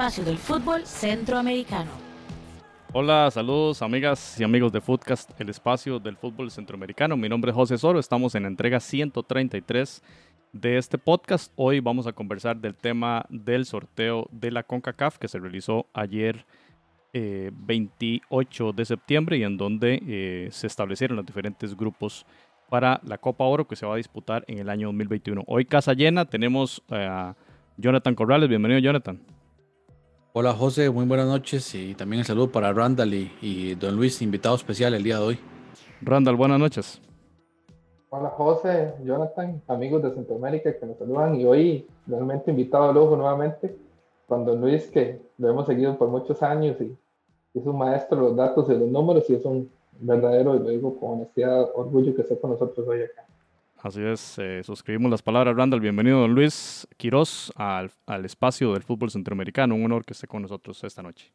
espacio del fútbol centroamericano. Hola, saludos amigas y amigos de Footcast, el espacio del fútbol centroamericano. Mi nombre es José Soro, estamos en la entrega 133 de este podcast. Hoy vamos a conversar del tema del sorteo de la CONCACAF que se realizó ayer 28 eh, de septiembre y en donde eh, se establecieron los diferentes grupos para la Copa Oro que se va a disputar en el año 2021. Hoy casa llena, tenemos a Jonathan Corrales. Bienvenido, Jonathan. Hola, José. Muy buenas noches y también el saludo para Randall y, Don Luis, invitado especial el día de hoy. Randall, buenas noches. Hola, José, Jonathan, amigos de Centroamérica que nos saludan y hoy realmente invitado al ojo nuevamente con Don Luis, que lo hemos seguido por muchos años y es un maestro de los datos y de los números y es un verdadero, y lo digo con honestidad, orgullo que esté con nosotros hoy acá. Así es, eh, suscribimos las palabras, Randall. Bienvenido, don Luis Quiroz, al, al, espacio del fútbol centroamericano. Un honor que esté con nosotros esta noche.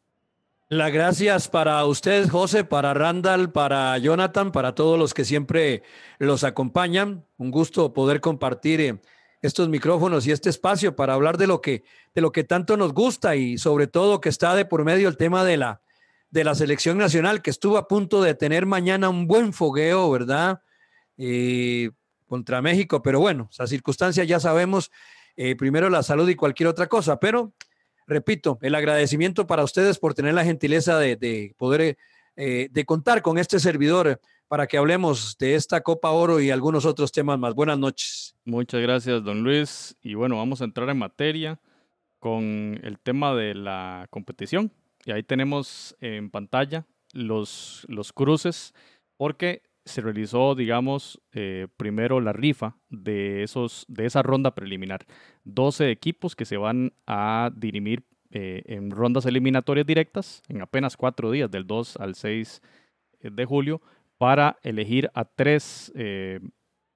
Las gracias para ustedes, José, para Randall, para Jonathan, para todos los que siempre los acompañan. Un gusto poder compartir eh, estos micrófonos y este espacio para hablar de lo que, de lo que tanto nos gusta y sobre todo que está de por medio el tema de la, de la selección nacional, que estuvo a punto de tener mañana un buen fogueo, ¿verdad? Eh, contra México, pero bueno, esa circunstancia ya sabemos, eh, primero la salud y cualquier otra cosa, pero repito, el agradecimiento para ustedes por tener la gentileza de, poder, eh, de contar con este servidor para que hablemos de esta Copa Oro y algunos otros temas más. Buenas noches. Muchas gracias, don Luis. Y bueno, vamos a entrar en materia con el tema de la competición. Y ahí tenemos en pantalla los, los cruces, porque se realizó, digamos, eh, primero la rifa de, esos, de esa ronda preliminar. 12 equipos que se van a dirimir eh, en rondas eliminatorias directas en apenas cuatro días, del 2 al 6 eh, de julio, para elegir a tres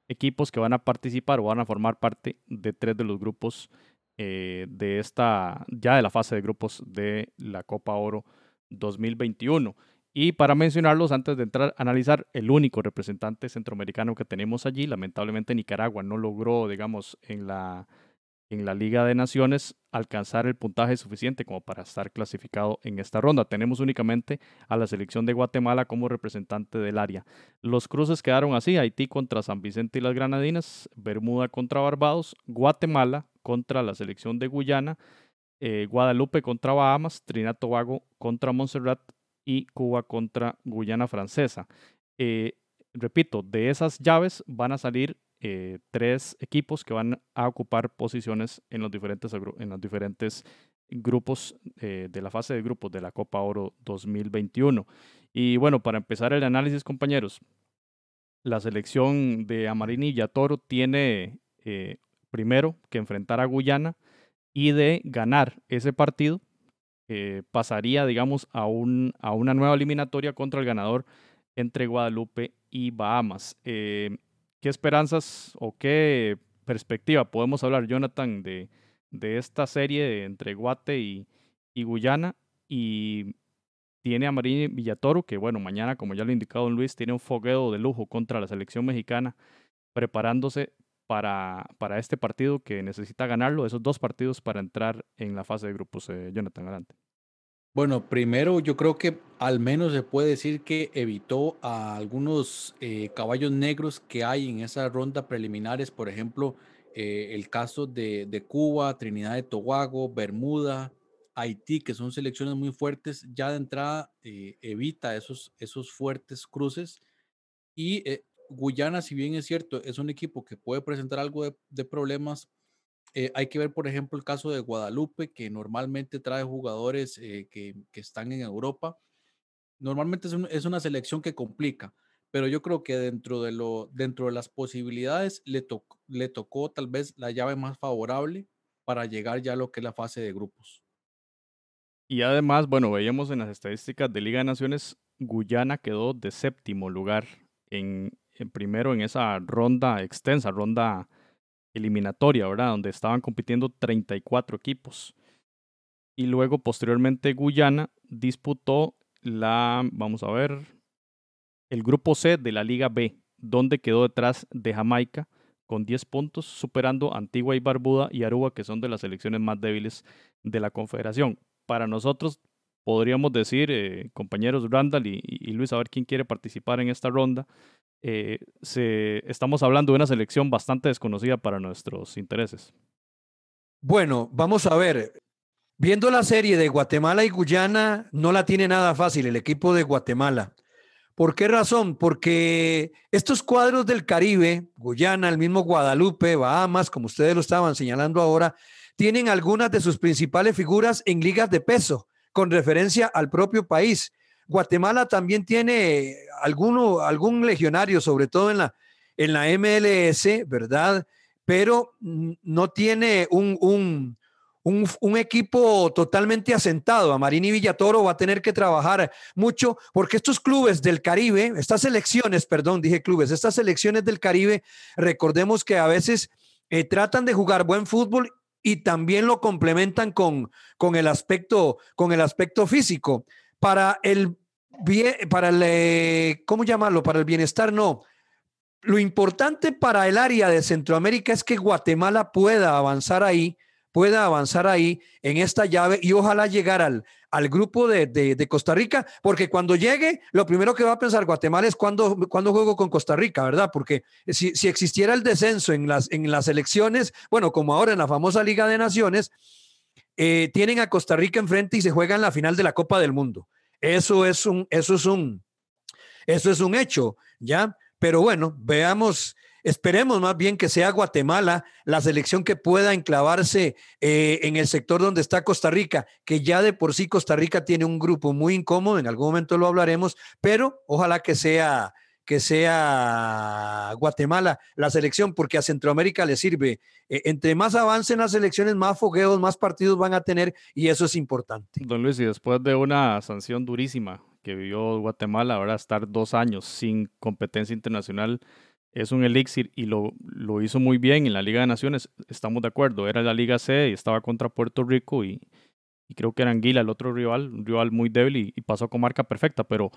equipos que van a participar o van a formar parte de tres de los grupos de esta, ya de la fase de grupos de la Copa Oro 2021. Y para mencionarlos, antes de entrar a analizar, el único representante centroamericano que tenemos allí, lamentablemente Nicaragua no logró, digamos, en la, en la Liga de Naciones alcanzar el puntaje suficiente como para estar clasificado en esta ronda. Tenemos únicamente a la selección de Guatemala como representante del área. Los cruces quedaron así, Haití contra San Vicente y las Granadinas, Bermuda contra Barbados, Guatemala contra la selección de Guyana, eh, Guadalupe contra Bahamas, Trinidad Tobago contra Montserrat, y Cuba contra Guyana Francesa. Eh, repito, de esas llaves van a salir eh, tres equipos que van a ocupar posiciones en los diferentes, en los diferentes grupos eh, de la fase de grupos de la Copa Oro 2021. Y bueno, para empezar el análisis, compañeros, la selección de Amarini Toro tiene primero que enfrentar a Guyana y de ganar ese partido eh, pasaría, digamos, a, un, a una nueva eliminatoria contra el ganador entre Guadalupe y Bahamas. Eh, ¿Qué esperanzas o qué perspectiva podemos hablar, Jonathan, de, de esta serie entre Guate y, y, Guyana? Y tiene a Marín Villatoro, que bueno, mañana, como ya lo ha indicado don Luis, tiene un fogueo de lujo contra la selección mexicana, preparándose para, para este partido que necesita ganarlo, esos dos partidos para entrar en la fase de grupos. Eh, Jonathan, adelante. Bueno, primero yo creo que al menos se puede decir que evitó a algunos eh, caballos negros que hay en esa ronda preliminares, por ejemplo, eh, el caso de, de, Cuba, Trinidad de Tobago, Bermuda, Haití, que son selecciones muy fuertes, ya de entrada evita esos, esos fuertes cruces y Guyana, si bien es cierto, es un equipo que puede presentar algo de, problemas, eh, hay que ver, por ejemplo, el caso de Guadalupe, que normalmente trae jugadores eh, que, están en Europa. Normalmente es, una selección que complica, pero yo creo que dentro de, lo, dentro de las posibilidades le, le tocó tal vez la llave más favorable para llegar ya a lo que es la fase de grupos. Y además, bueno, veíamos en las estadísticas de Liga de Naciones, Guyana quedó de séptimo lugar en, primero en esa ronda extensa, ronda eliminatoria, ¿verdad? Donde estaban compitiendo 34 equipos. Y luego, posteriormente, Guyana disputó la, vamos a ver, el grupo C de la Liga B, donde quedó detrás de Jamaica con 10 puntos, superando Antigua y Barbuda y Aruba, que son de las selecciones más débiles de la Confederación. Para nosotros, podríamos decir, eh, compañeros Randall y, Luis, a ver quién quiere participar en esta ronda. Eh, se, estamos hablando de una selección bastante desconocida para nuestros intereses. Bueno, vamos a ver. Viendo la serie de Guatemala y Guyana, no la tiene nada fácil el equipo de Guatemala. ¿Por qué razón? Porque estos cuadros del Caribe, Guyana, el mismo Guadalupe, Bahamas, como ustedes lo estaban señalando ahora, tienen algunas de sus principales figuras en ligas de peso, con referencia al propio país. Guatemala también tiene alguno, algún legionario, sobre todo en la, en la MLS, ¿verdad? Pero no tiene un, un un, equipo totalmente asentado. A Marini Villatoro va a tener que trabajar mucho porque estos clubes del Caribe, estas selecciones, perdón, dije clubes, estas selecciones del Caribe, recordemos que a veces eh, tratan de jugar buen fútbol y también lo complementan con, con, el, aspecto, con el aspecto físico. Para el bien, para el, eh, ¿cómo llamarlo? Para el bienestar, no. Lo importante para el área de Centroamérica es que Guatemala pueda avanzar ahí pueda avanzar ahí en esta llave y ojalá llegar al, al grupo de, Costa Rica, porque cuando llegue, lo primero que va a pensar Guatemala es cuando, cuando juego con Costa Rica, ¿verdad? Porque si, existiera el descenso en las, en las elecciones, bueno, como ahora en la famosa Liga de Naciones, eh, tienen a Costa Rica enfrente y se juegan la final de la Copa del Mundo. Eso es un, eso es un, eso es un hecho, ¿ya? Pero bueno, veamos Esperemos más bien que sea Guatemala la selección que pueda enclavarse eh, en el sector donde está Costa Rica, que ya de por sí Costa Rica tiene un grupo muy incómodo, en algún momento lo hablaremos, pero ojalá que sea que sea Guatemala la selección, porque a Centroamérica le sirve. Eh, entre más avancen las elecciones, más fogueos, más partidos van a tener y eso es importante. Don Luis, y después de una sanción durísima que vivió Guatemala, ahora estar dos años sin competencia internacional, es un elixir y lo, lo, hizo muy bien en la Liga de Naciones, estamos de acuerdo, era la Liga C y estaba contra Puerto Rico y, creo que era Anguila el otro rival, un rival muy débil y, pasó con marca perfecta, pero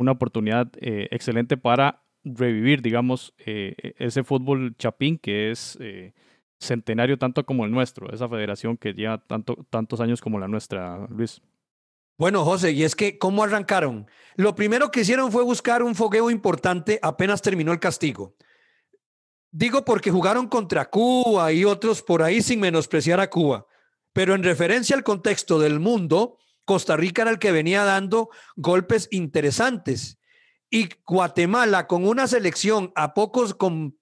una oportunidad eh, excelente para revivir, digamos, eh, e, ese fútbol chapín que es eh, centenario tanto como el nuestro, esa federación que lleva tanto, tantos años como la nuestra, Luis. Bueno, José, y es que, ¿cómo arrancaron? Lo primero que hicieron fue buscar un fogueo importante apenas terminó el castigo. Digo porque jugaron contra Cuba y otros por ahí sin menospreciar a Cuba. Pero en referencia al contexto del mundo, Costa Rica era el que venía dando golpes interesantes. Y Guatemala, con una selección a pocos, con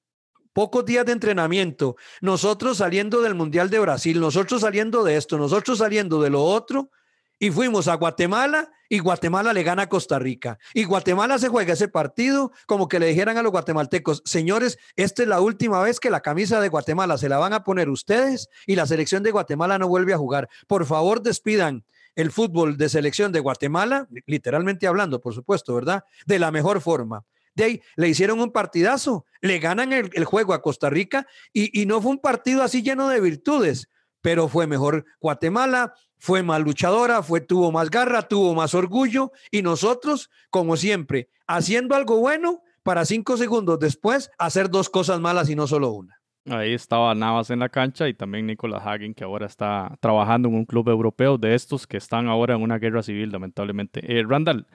pocos días de entrenamiento, nosotros saliendo del Mundial de Brasil, nosotros saliendo de esto, nosotros saliendo de lo otro, y fuimos a Guatemala y Guatemala le gana a Costa Rica. Y Guatemala se juega ese partido como que le dijeran a los guatemaltecos, señores, esta es la última vez que la camisa de Guatemala se la van a poner ustedes y la selección de Guatemala no vuelve a jugar. Por favor, despidan el fútbol de selección de Guatemala, literalmente hablando, por supuesto, ¿verdad? De la mejor forma. De ahí le hicieron un partidazo, le ganan el, juego a Costa Rica y, y no fue un partido así lleno de virtudes, pero fue mejor Guatemala, fue más luchadora, fue, tuvo más garra, tuvo más orgullo y nosotros, como siempre, haciendo algo bueno para cinco segundos después hacer dos cosas malas y no solo una. Ahí estaba Navas en la cancha y también Nicolás Hagen, que ahora está trabajando en un club europeo de estos que están ahora en una guerra civil, lamentablemente. Eh, Randall,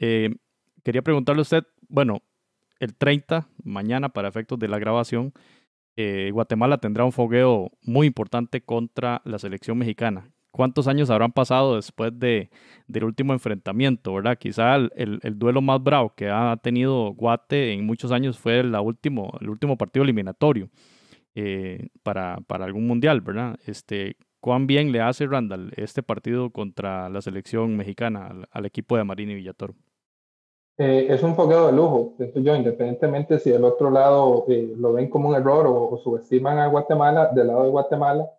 eh, quería preguntarle a usted, bueno, el 30, mañana para efectos de la grabación, eh, Guatemala tendrá un fogueo muy importante contra la selección mexicana cuántos años habrán pasado después de, del último enfrentamiento, ¿verdad? Quizá el, el, duelo más bravo que ha tenido Guate en muchos años fue la último, el último partido eliminatorio eh, para, para, algún mundial, ¿verdad? Este, ¿Cuán bien le hace Randall este partido contra la selección mexicana al, equipo de Marini Villatoro? Eh, es un fogueo de lujo, pienso yo, independientemente si del otro lado eh, lo ven como un error o, o subestiman a Guatemala, del lado de Guatemala,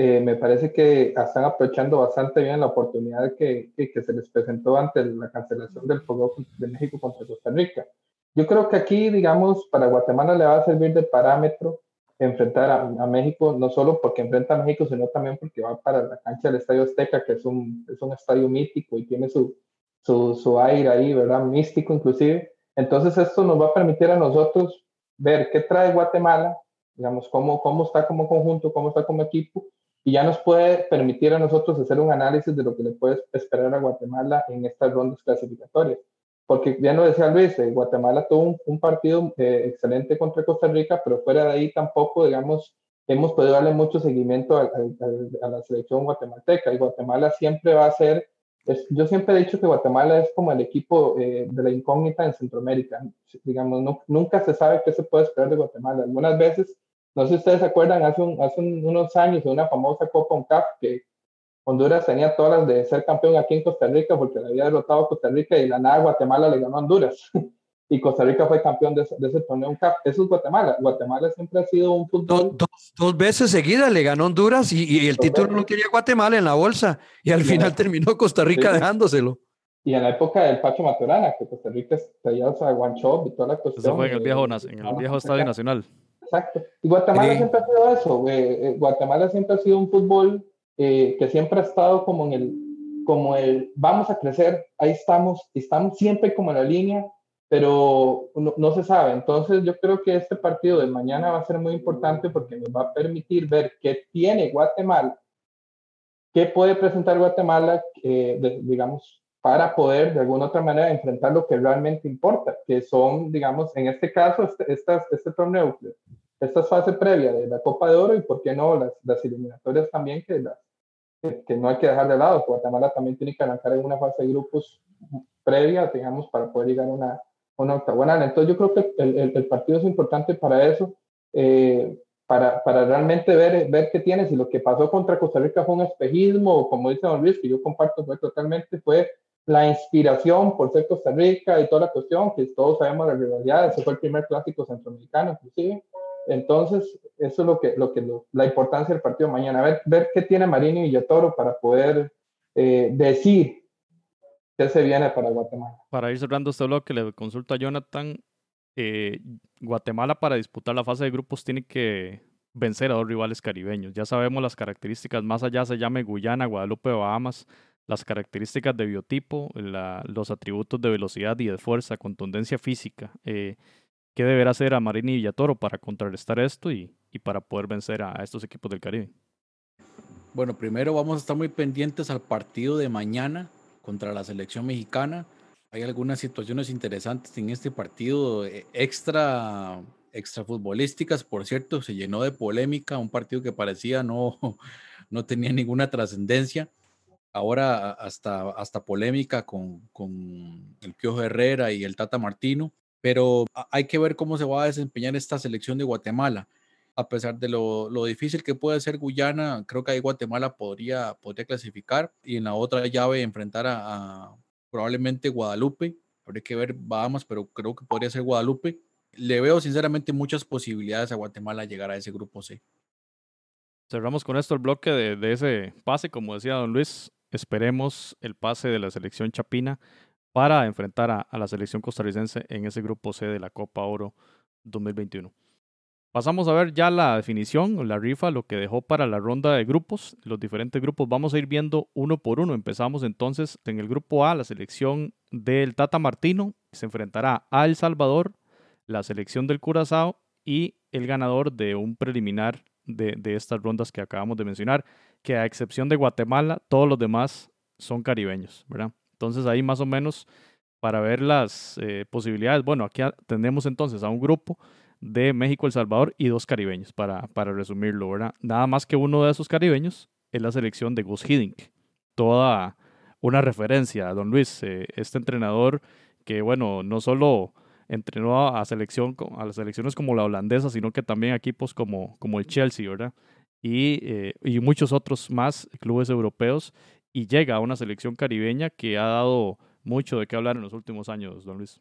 eh, me parece que están aprovechando bastante bien la oportunidad que, que, se les presentó ante la cancelación del Fuego de México contra Costa Rica. Yo creo que aquí, digamos, para Guatemala le va a servir de parámetro enfrentar a, México, no solo porque enfrenta a México, sino también porque va para la cancha del Estadio Azteca, que es un, es un estadio mítico y tiene su, su, su aire ahí, ¿verdad? Místico inclusive. Entonces esto nos va a permitir a nosotros ver qué trae Guatemala digamos, cómo, cómo está como conjunto, cómo está como equipo, y ya nos puede permitir a nosotros hacer un análisis de lo que le puede esperar a Guatemala en estas rondas clasificatorias. Porque ya lo decía Luis, eh, Guatemala tuvo un, partido eh, excelente contra Costa Rica, pero fuera de ahí tampoco, digamos, hemos podido darle mucho seguimiento a, a la selección guatemalteca. Y Guatemala siempre va a ser yo siempre he dicho que Guatemala es como el equipo eh, de la incógnita en Centroamérica. Digamos, no, nunca se sabe qué se puede esperar de Guatemala. Algunas veces, no sé si ustedes se acuerdan, hace, hace unos años de una famosa Copa UNCAP que Honduras tenía todas las de ser campeón aquí en Costa Rica porque le había derrotado a Costa Rica y la nada Guatemala le ganó a Honduras. y Costa Rica fue campeón de, ese torneo CAP. Eso es Guatemala. Guatemala siempre ha sido un fútbol. Dos, veces seguidas le ganó Honduras y, el título no quería Guatemala en la bolsa y al final terminó Costa Rica dejándoselo. Y en la época del Pacho Maturana, que Costa Rica traía a Guancho y toda la cuestión. Eso fue en el viejo, en el viejo Estadio Nacional. Exacto. Y Guatemala siempre ha sido eso. Eh, Guatemala siempre ha sido un fútbol eh, que siempre ha estado como en el, como el, vamos a crecer, ahí estamos, estamos siempre como en la línea pero no, se sabe. Entonces yo creo que este partido de mañana va a ser muy importante porque nos va a permitir ver qué tiene Guatemala, qué puede presentar Guatemala, eh, digamos, para poder de alguna otra manera enfrentar lo que realmente importa, que son, digamos, en este caso, este, este torneo, esta fase previa de la Copa de Oro y, ¿por qué no?, las, las eliminatorias también que, las, que, no hay que dejar de lado. Guatemala también tiene que arrancar en una fase de grupos previa, digamos, para poder llegar a una, una octagonal. Entonces yo creo que el, el, partido es importante para eso, eh, para, para, realmente ver, ver qué tiene, si lo que pasó contra Costa Rica fue un espejismo, o como dice Don Luis, que yo comparto fue totalmente, fue la inspiración por ser Costa Rica y toda la cuestión, que todos sabemos la rivalidad, ese fue el primer clásico centroamericano inclusive. Entonces, eso es lo que, lo que la importancia del partido mañana, ver, ver qué tiene Marini y Villatoro para poder eh, decir ¿Qué se viene para Guatemala? Para ir cerrando este bloque, le consulto a Jonathan. Eh, Guatemala para disputar la fase de grupos tiene que vencer a dos rivales caribeños. Ya sabemos las características, más allá se llame Guyana, Guadalupe, Bahamas, las características de biotipo, los atributos de velocidad y de fuerza, contundencia física. Eh, ¿Qué deberá hacer a Marini y Villatoro para contrarrestar esto y, para poder vencer a estos equipos del Caribe? Bueno, primero vamos a estar muy pendientes al partido de mañana contra la selección mexicana. Hay algunas situaciones interesantes en este partido eh, extra, extra futbolísticas, por cierto, se llenó de polémica, un partido que parecía no, no tenía ninguna trascendencia. Ahora hasta, hasta polémica con, con el Piojo Herrera y el Tata Martino, pero hay que ver cómo se va a desempeñar esta selección de Guatemala a pesar de lo, lo, difícil que puede ser Guyana, creo que ahí Guatemala podría, podría clasificar y en la otra llave enfrentar a, probablemente Guadalupe. Habría que ver Bahamas, pero creo que podría ser Guadalupe. Le veo sinceramente muchas posibilidades a Guatemala llegar a ese grupo C. Cerramos con esto el bloque de, de ese pase, como decía don Luis. Esperemos el pase de la selección chapina para enfrentar a, la selección costarricense en ese grupo C de la Copa Oro 2021. Pasamos a ver ya la definición, la rifa, lo que dejó para la ronda de grupos, los diferentes grupos. Vamos a ir viendo uno por uno. Empezamos entonces en el grupo A, la selección del Tata Martino se enfrentará a El Salvador, la selección del Curazao y el ganador de un preliminar de, estas rondas que acabamos de mencionar, que a excepción de Guatemala, todos los demás son caribeños, ¿verdad? Entonces ahí más o menos para ver las eh, posibilidades. Bueno, aquí tenemos entonces a un grupo de México, El Salvador y dos caribeños, para, para resumirlo, ¿verdad? Nada más que uno de esos caribeños es la selección de Gus Hiddink. Toda una referencia a Don Luis, eh, este entrenador que, bueno, no solo entrenó a, selección, a las selecciones como la holandesa, sino que también a equipos como, como el Chelsea, ¿verdad? Y, eh, y muchos otros más clubes europeos y llega a una selección caribeña que ha dado mucho de qué hablar en los últimos años, don Luis.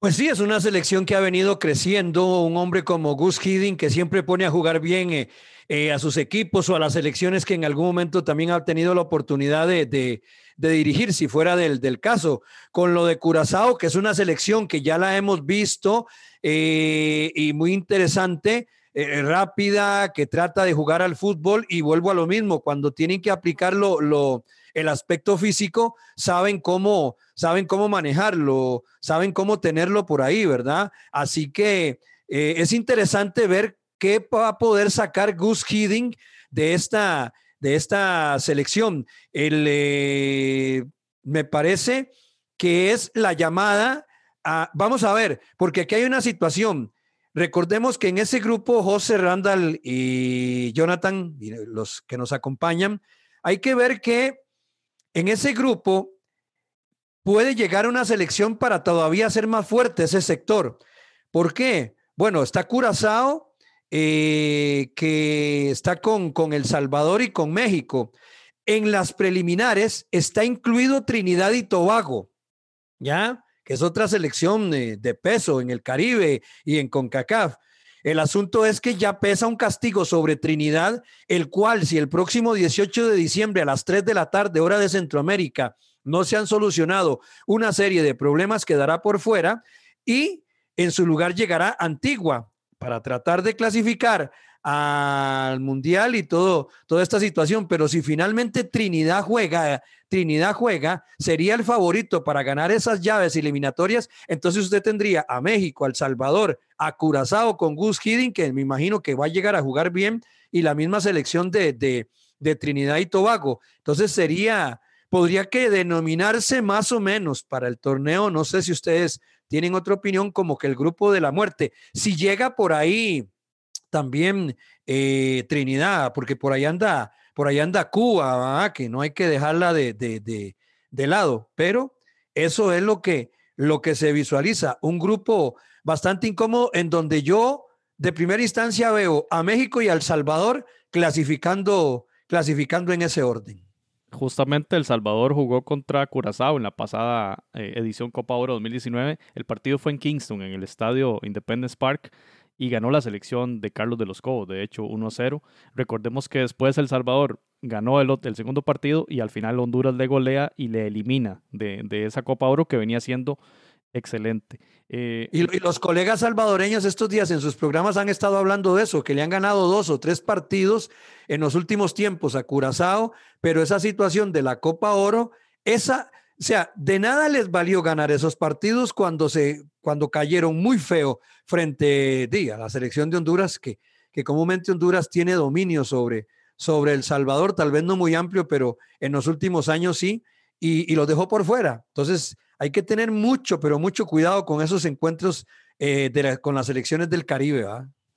Pues sí, es una selección que ha venido creciendo. Un hombre como Gus Hiddink que siempre pone a jugar bien eh, eh, a sus equipos o a las selecciones que en algún momento también ha tenido la oportunidad de, dirigir, si fuera del, caso. Con lo de Curazao, que es una selección que ya la hemos visto eh, y muy interesante, rápida, que trata de jugar al fútbol y vuelvo a lo mismo, cuando tienen que aplicarlo lo el aspecto físico, saben cómo, saben cómo manejarlo, saben cómo tenerlo por ahí, ¿verdad? Así que eh, es interesante ver qué va a poder sacar Gus Hiddink de esta, de esta selección. El, eh, me parece que es la llamada a, vamos a ver, porque aquí hay una situación. Recordemos que en ese grupo, José Randall y Jonathan, los que nos acompañan, hay que ver que en ese grupo puede llegar una selección para todavía ser más fuerte ese sector. ¿Por qué? Bueno, está Curazao, eh, que está con, con El Salvador y con México. En las preliminares está incluido Trinidad y Tobago, ¿ya? Que es otra selección de, de peso en el Caribe y en CONCACAF. El asunto es que ya pesa un castigo sobre Trinidad, el cual si el próximo 18 de diciembre a las 3 de la tarde, hora de Centroamérica, no se han solucionado una serie de problemas, quedará por fuera y en su lugar llegará Antigua para tratar de clasificar al Mundial y todo, toda esta situación. Pero si finalmente Trinidad juega, Trinidad juega, sería el favorito para ganar esas llaves eliminatorias. Entonces usted tendría a México, a El Salvador, a Curazao con Gus Hiddink, que me imagino que va a llegar a jugar bien, y la misma selección de, de, de Trinidad y Tobago. Entonces sería, podría que denominarse más o menos para el torneo, no sé si ustedes tienen otra opinión, como que el grupo de la muerte. Si llega por ahí también eh, Trinidad, porque por ahí anda, por ahí anda Cuba, que no hay que dejarla de, de, de, lado, pero eso es lo que, lo que se visualiza, un grupo bastante incómodo en donde yo de primera instancia veo a México y a El Salvador clasificando, clasificando en ese orden. Justamente El Salvador jugó contra Curazao en la pasada eh, edición Copa Oro 2019. El partido fue en Kingston, en el estadio Independence Park y ganó la selección de Carlos de los Cobos, de hecho 1-0. Recordemos que después El Salvador ganó el, el, segundo partido y al final Honduras le golea y le elimina de, de esa Copa Oro que venía siendo excelente. Eh, y, y, los colegas salvadoreños estos días en sus programas han estado hablando de eso, que le han ganado dos o tres partidos en los últimos tiempos a Curazao, pero esa situación de la Copa Oro, esa, o sea, de nada les valió ganar esos partidos cuando se, cuando cayeron muy feo frente a la selección de Honduras, que, que comúnmente Honduras tiene dominio sobre, sobre El Salvador, tal vez no muy amplio, pero en los últimos años sí, y, y los dejó por fuera. Entonces, hay que tener mucho, pero mucho cuidado con esos encuentros eh, de la, con las selecciones del Caribe.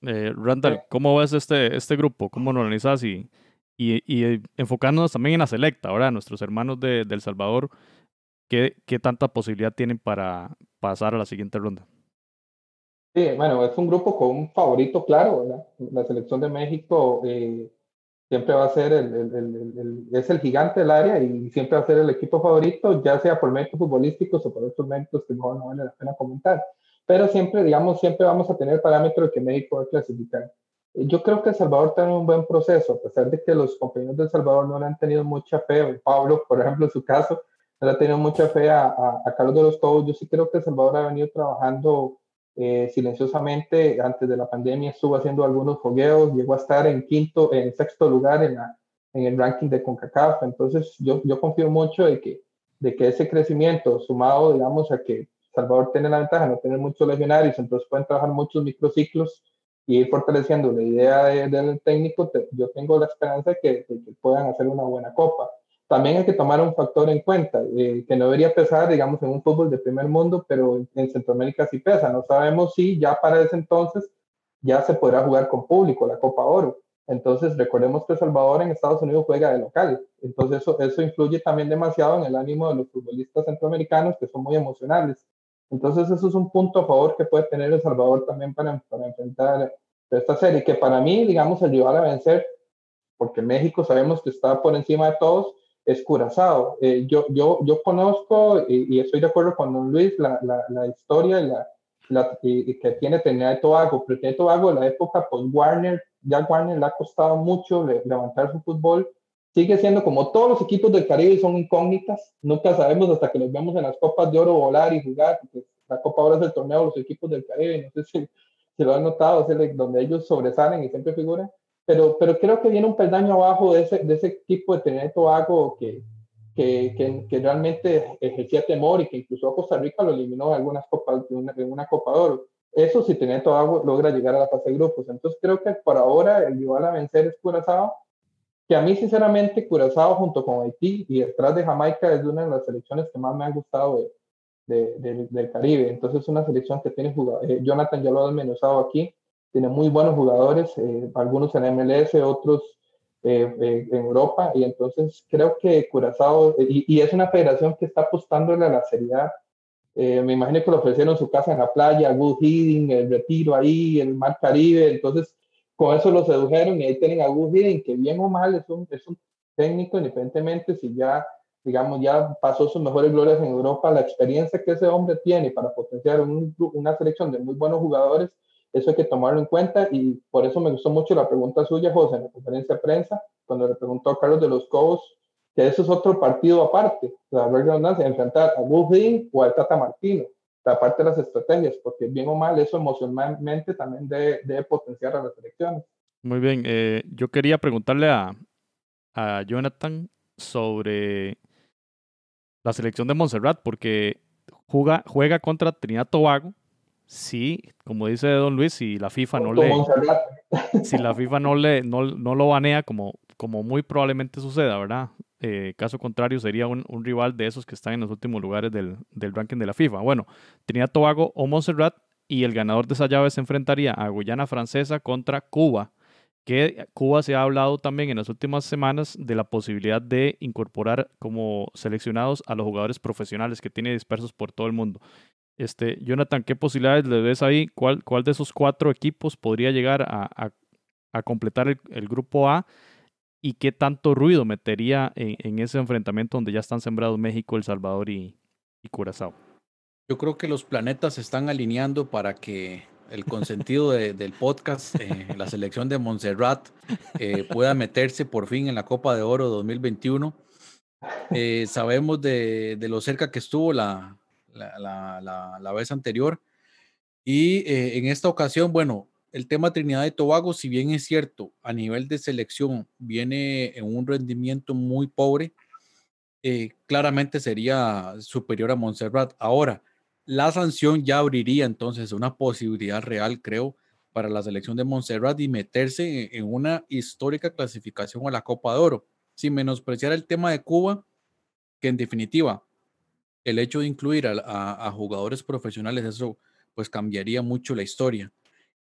Eh, Randall, ¿cómo ves este, este grupo? ¿Cómo lo organizas? Y, y, y, enfocándonos también en la selecta, ahora nuestros hermanos de, de El Salvador, ¿qué, ¿qué tanta posibilidad tienen para pasar a la siguiente ronda? Sí, bueno, es un grupo con un favorito claro, ¿verdad? La selección de México eh, siempre va a ser el, el, el, es el gigante del área y siempre va a ser el equipo favorito, ya sea por méritos futbolísticos o por otros méritos que mejor no vale la pena comentar. Pero siempre, digamos, siempre vamos a tener parámetros que México va a clasificar. Yo creo que El Salvador tiene un buen proceso, a pesar de que los compañeros de El Salvador no le han tenido mucha fe. Pablo, por ejemplo, en su caso, no le ha tenido mucha fe a, a, a Carlos de los Tobos. Yo sí creo que Salvador ha venido trabajando eh, silenciosamente antes de la pandemia estuvo haciendo algunos fogueos, llegó a estar en quinto, en sexto lugar en, la, en el ranking de CONCACAF. Entonces yo, yo confío mucho de que, de que ese crecimiento sumado, digamos, a que Salvador tiene la ventaja de no tener muchos legionarios, entonces pueden trabajar muchos microciclos y ir fortaleciendo la idea de, del técnico, te, yo tengo la esperanza de que, de que puedan hacer una buena copa también hay que tomar un factor en cuenta, eh, que no debería pesar, digamos, en un fútbol de primer mundo, pero en Centroamérica sí pesa. No sabemos si ya para ese entonces ya se podrá jugar con público la Copa Oro. Entonces, recordemos que El Salvador en Estados Unidos juega de local. Entonces, eso, eso influye también demasiado en el ánimo de los futbolistas centroamericanos, que son muy emocionales. Entonces, eso es un punto a favor que puede tener El Salvador también para, para enfrentar esta serie, que para mí, digamos, el rival a vencer, porque México sabemos que está por encima de todos, es Curazao. Eh, yo, yo, yo conozco y, y, estoy de acuerdo con don Luis la, la, la historia y la, la y, que tiene Trinidad y Tobago, pero Trinidad y Tobago en la época pues Warner, ya Warner le ha costado mucho levantar su fútbol, sigue siendo como todos los equipos del Caribe son incógnitas, nunca sabemos hasta que los vemos en las Copas de Oro volar y jugar, la Copa Oro es el torneo de los equipos del Caribe, no sé si, si lo han notado, es donde ellos sobresalen y siempre figuran, pero, pero creo que viene un peldaño abajo de ese, de ese tipo de y Tobago que, que, que, que, realmente ejercía temor y que incluso a Costa Rica lo eliminó en algunas copas, en una, en una Copa de Oro. Eso si y Tobago logra llegar a la fase de grupos. Entonces creo que por ahora el rival a vencer es Curazao, que a mí sinceramente Curazao junto con Haití y detrás de Jamaica es una de las selecciones que más me han gustado de, del Caribe. Entonces es una selección que tiene jugadores, eh, Jonathan ya lo ha desmenuzado aquí, tiene muy buenos jugadores, eh, algunos en MLS, otros eh, en Europa, y entonces creo que Curazao, y, y, es una federación que está apostándole a la seriedad eh, me imagino que lo ofrecieron su casa en la playa, Good Heading, el retiro ahí, el mar Caribe. Entonces, con eso lo sedujeron y ahí tienen a Good Heading, que bien o mal es un, es un técnico, independientemente si ya, digamos, ya pasó sus mejores glorias en Europa, la experiencia que ese hombre tiene para potenciar una selección de muy buenos jugadores, eso hay que tomarlo en cuenta y por eso me gustó mucho la pregunta suya, José, en la conferencia de prensa, cuando le preguntó a Carlos de los Cobos que eso es otro partido aparte, la redundancia, enfrentar a Bullring o al Tata Martino, la parte de las estrategias, porque bien o mal eso emocionalmente también debe, potenciar a las elecciones. Muy bien, eh, yo quería preguntarle a, a Jonathan sobre la selección de Montserrat, porque juega, juega contra Trinidad Tobago. Sí, como dice Don Luis, si la FIFA no le, si la FIFA no le no, no lo banea como, como muy probablemente suceda, ¿verdad? Eh, caso contrario, sería un, rival de esos que están en los últimos lugares del, ranking de la FIFA. Bueno, Trinidad Tobago o Montserrat y el ganador de esa llave se enfrentaría a Guyana Francesa contra Cuba, que Cuba se ha hablado también en las últimas semanas de la posibilidad de incorporar como seleccionados a los jugadores profesionales que tiene dispersos por todo el mundo. Este, Jonathan, ¿qué posibilidades le ves ahí? ¿Cuál, cuál de esos cuatro equipos podría llegar a, completar el grupo A? y qué tanto ruido metería en, ese enfrentamiento donde ya están sembrados México, El Salvador y, Curazao. Yo creo que los planetas se están alineando para que el consentido del podcast, eh, la selección de Montserrat, eh, pueda meterse por fin en la Copa de Oro 2021. Eh, sabemos de, lo cerca que estuvo la, la, la vez anterior. Y en esta ocasión, bueno, el tema Trinidad y Tobago, si bien es cierto, a nivel de selección viene en un rendimiento muy pobre, eh, claramente sería superior a Montserrat. Ahora, la sanción ya abriría entonces una posibilidad real, creo, para la selección de Montserrat y meterse en, una histórica clasificación a la Copa de Oro, sin menospreciar el tema de Cuba, que en definitiva, el hecho de incluir a, jugadores profesionales, eso pues cambiaría mucho la historia.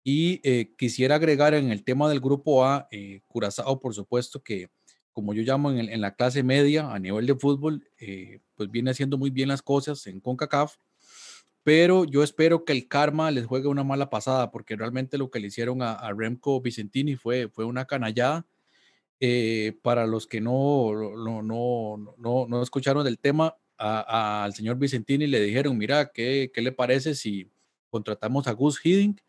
Y eh, quisiera agregar en el tema del grupo A, eh, Curazao, por supuesto, que como yo llamo en, la clase media a nivel de fútbol, eh, pues viene haciendo muy bien las cosas en CONCACAF, pero yo espero que el karma les juegue una mala pasada, porque realmente lo que le hicieron a, Remco Vicentini fue, fue una canallada. para los que no, no, no, no, no escucharon del tema, al señor Vicentini le dijeron, mira, ¿qué, ¿qué, le parece si contratamos a Gus Hiddink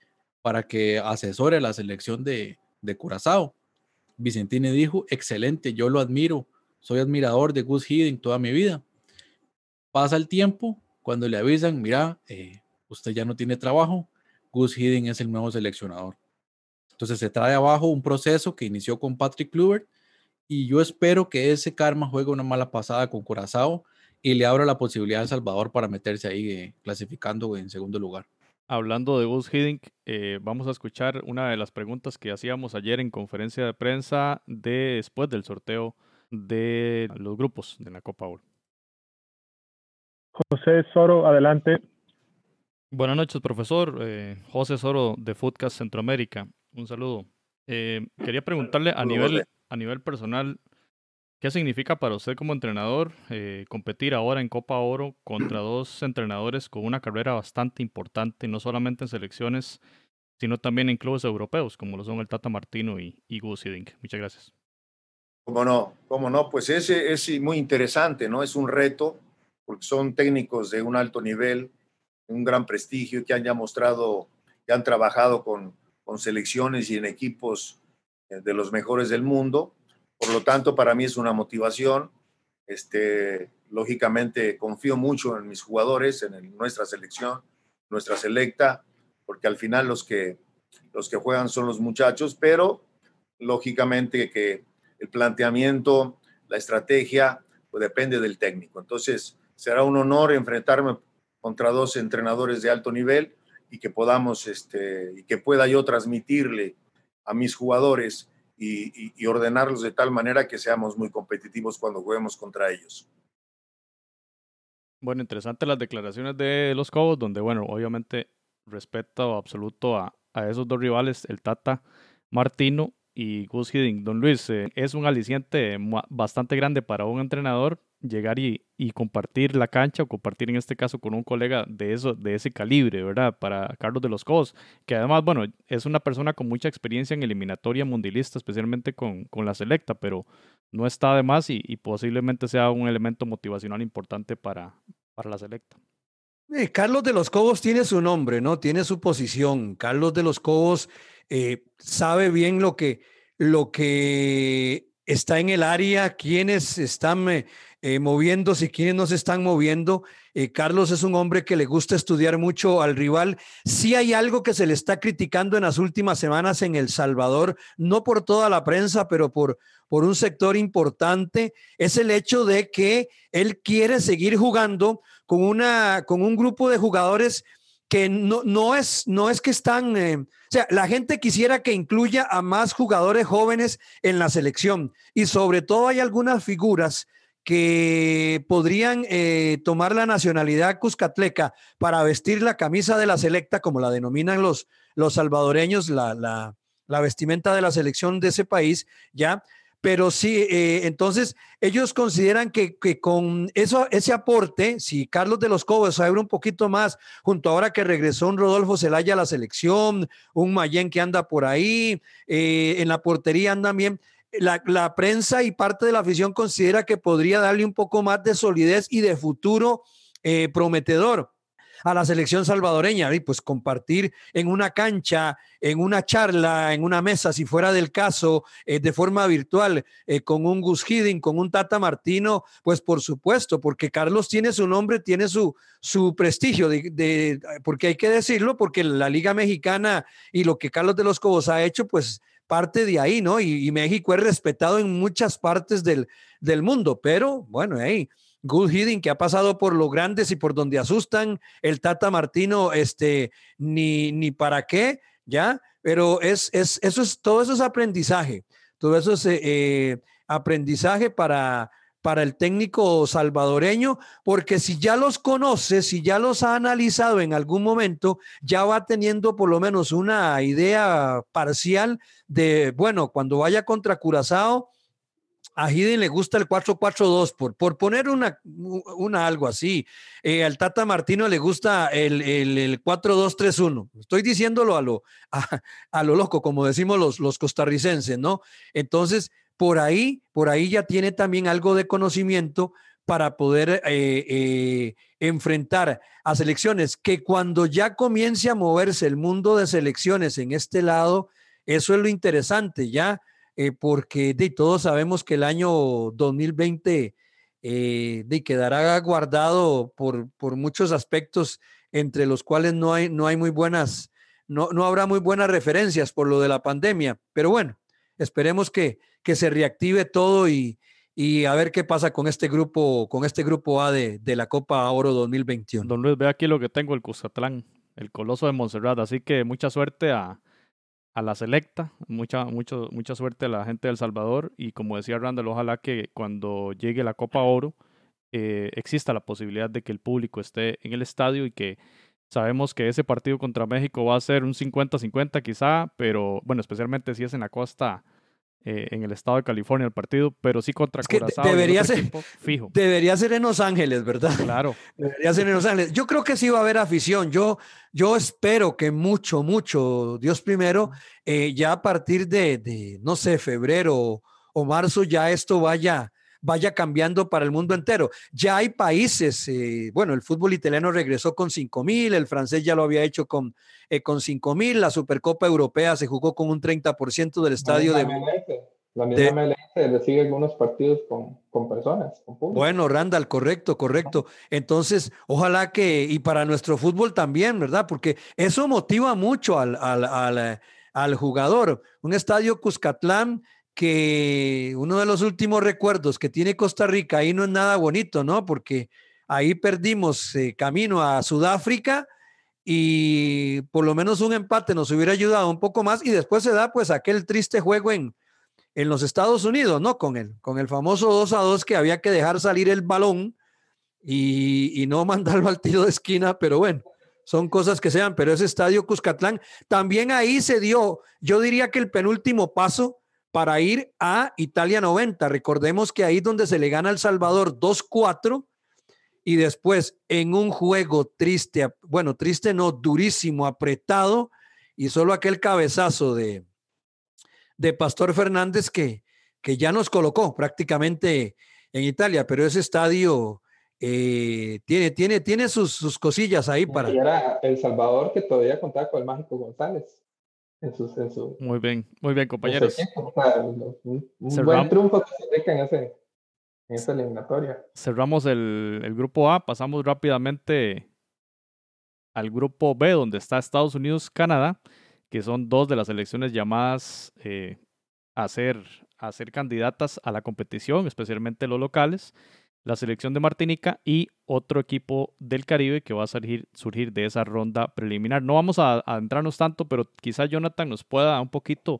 para que asesore la selección de, de Curazao. Vicentini dijo, excelente, yo lo admiro, soy admirador de Gus Hiddink toda mi vida. Pasa el tiempo, cuando le avisan, mira, eh, usted ya no tiene trabajo, Gus Hiddink es el nuevo seleccionador. Entonces se trae abajo un proceso que inició con Patrick Kluivert y yo espero que ese karma juegue una mala pasada con Curazao y le abra la posibilidad a El Salvador para meterse ahí eh, clasificando en segundo lugar. Hablando de Gus Hiddink, eh, vamos a escuchar una de las preguntas que hacíamos ayer en conferencia de prensa de, después del sorteo de los grupos de la Copa Oro. José Soro, adelante. Buenas noches, profesor. Eh, José Soro de Foodcast Centroamérica. Un saludo. Eh, quería preguntarle a nivel, a nivel personal, ¿Qué significa para usted como entrenador eh, competir ahora en Copa Oro contra dos entrenadores con una carrera bastante importante, no solamente en selecciones, sino también en clubes europeos, como lo son el Tata Martino y, y Gus Muchas gracias. Cómo no, cómo no, pues ese es muy interesante, ¿no? Es un reto, porque son técnicos de un alto nivel, un gran prestigio, que han ya mostrado, que han trabajado con, con selecciones y en equipos eh, de los mejores del mundo por lo tanto, para mí es una motivación. Este, lógicamente, confío mucho en mis jugadores, en nuestra selección, nuestra selecta, porque al final los que, los que juegan son los muchachos, pero lógicamente que el planteamiento, la estrategia, pues depende del técnico. Entonces, será un honor enfrentarme contra dos entrenadores de alto nivel y que podamos, este, y que pueda yo transmitirle a mis jugadores y, ordenarlos de tal manera que seamos muy competitivos cuando juguemos contra ellos. Bueno, interesante las declaraciones de los Cobos, donde, bueno, obviamente respeto absoluto a, esos dos rivales, el Tata Martino y Gus Hiddink. Don Luis, eh, es un aliciente bastante grande para un entrenador llegar y, y, compartir la cancha o compartir en este caso con un colega de, eso, de ese calibre, ¿verdad? Para Carlos de los Cobos, que además, bueno, es una persona con mucha experiencia en eliminatoria mundialista, especialmente con, con la selecta, pero no está de más y, y, posiblemente sea un elemento motivacional importante para, para la selecta. Eh, Carlos de los Cobos tiene su nombre, ¿no? Tiene su posición. Carlos de los Cobos eh, sabe bien lo que, lo que está en el área, quiénes están eh, eh, moviéndose y quiénes no se están moviendo. Carlos es un hombre que le gusta estudiar mucho al rival. Sí hay algo que se le está criticando en las últimas semanas en El Salvador, no por toda la prensa, pero por, por un sector importante, es el hecho de que él quiere seguir jugando con, una, con un grupo de jugadores que no, no, es, no es que están, eh, o sea, la gente quisiera que incluya a más jugadores jóvenes en la selección y sobre todo hay algunas figuras que podrían eh, tomar la nacionalidad cuscatleca para vestir la camisa de la selecta, como la denominan los, los salvadoreños, la, la, la vestimenta de la selección de ese país, ¿ya? Pero sí, eh, entonces ellos consideran que, con eso, ese aporte, si Carlos de los Cobos abre un poquito más, junto ahora que regresó un Rodolfo Zelaya a la selección, un Mayen que anda por ahí, eh, en la portería andan bien. La, la, prensa y parte de la afición considera que podría darle un poco más de solidez y de futuro eh, prometedor a la selección salvadoreña. Y pues compartir en una cancha, en una charla, en una mesa, si fuera del caso, eh, de forma virtual, eh, con un Gus Hiddink, con un Tata Martino, pues por supuesto, porque Carlos tiene su nombre, tiene su, su prestigio, de, porque hay que decirlo, porque la Liga Mexicana y lo que Carlos de los Cobos ha hecho, pues parte de ahí, ¿no? Y, México es respetado en muchas partes del, del mundo, pero bueno, ahí. Good Hitting, que ha pasado por lo grandes y por donde asustan, el Tata Martino, este, ni, ni para qué, ¿ya? Pero es, es, eso es, todo eso es aprendizaje, todo eso es eh, eh, aprendizaje para, para el técnico salvadoreño, porque si ya los conoce, si ya los ha analizado en algún momento, ya va teniendo por lo menos una idea parcial de, bueno, cuando vaya contra Curazao, a Hidden le gusta el 4-4-2, por, por poner una, una algo así. Eh, al Tata Martino le gusta el, el, 4-2-3-1. Estoy diciéndolo a lo, a, lo loco, como decimos los, los costarricenses, ¿no? Entonces, por ahí, por ahí ya tiene también algo de conocimiento para poder eh, eh, enfrentar a selecciones que cuando ya comience a moverse el mundo de selecciones en este lado, eso es lo interesante, ya eh, porque de, todos sabemos que el año 2020 eh, de, quedará guardado por, por muchos aspectos entre los cuales no hay, no hay muy buenas, no, no habrá muy buenas referencias por lo de la pandemia. Pero bueno, esperemos que, que se reactive todo y, y a ver qué pasa con este grupo, con este grupo A de, de la Copa Oro 2021. Don Luis, ve aquí lo que tengo, el Cuzatlán, el Coloso de Montserrat. Así que mucha suerte a, a la selecta, mucha, mucho, mucha suerte a la gente de El Salvador y como decía Randall, ojalá que cuando llegue la Copa Oro eh, exista la posibilidad de que el público esté en el estadio y que sabemos que ese partido contra México va a ser un 50-50 quizá, pero bueno, especialmente si es en la costa eh, en el estado de California el partido, pero sí contra Curazao. Debería ser, fijo. debería ser en Los Ángeles, ¿verdad? Claro. Debería ser en Los Ángeles. Yo creo que sí va a haber afición. Yo, yo espero que mucho, mucho, Dios primero, eh, ya a partir de, de, no sé, febrero o marzo, ya esto vaya vaya cambiando para el mundo entero. Ya hay países, eh, bueno, el fútbol italiano regresó con 5 mil, el francés ya lo había hecho con, eh, con 5 mil, la Supercopa Europea se jugó con un 30% del estadio la de... la misma MLS le sigue algunos partidos con, con personas. bueno, Randall, correcto, correcto. Entonces, ojalá que, y para nuestro fútbol también, ¿verdad? Porque eso motiva mucho al, al, al, al jugador. Un estadio Cuscatlán que uno de los últimos recuerdos que tiene Costa Rica ahí no es nada bonito, ¿no? Porque ahí perdimos eh, camino a Sudáfrica y por lo menos un empate nos hubiera ayudado un poco más y después se da pues aquel triste juego en, en los Estados Unidos, ¿no? Con el, con el famoso 2 a 2 que había que dejar salir el balón y, y no mandarlo al tiro de esquina, pero bueno, son cosas que sean, pero ese estadio Cuscatlán, también ahí se dio, yo diría que el penúltimo paso para ir a Italia 90. Recordemos que ahí es donde se le gana al Salvador 2-4 y después en un juego triste, bueno, triste no, durísimo, apretado, y solo aquel cabezazo de, de Pastor Fernández que, que ya nos colocó prácticamente en Italia, pero ese estadio eh, tiene, tiene, tiene sus, sus, cosillas ahí para... Y era El Salvador que todavía contaba con el Mágico González. En su, en su, muy bien, muy bien, compañeros. un, un buen triunfo que se deja en ese, en esa eliminatoria. Cerramos el, el, grupo A, pasamos rápidamente al grupo B, donde está Estados Unidos, Canadá, que son dos de las elecciones llamadas eh, a, ser, a ser candidatas a la competición, especialmente los locales, la selección de Martinica y otro equipo del Caribe que va a surgir, surgir de esa ronda preliminar. No vamos a adentrarnos tanto, pero quizá Jonathan nos pueda un poquito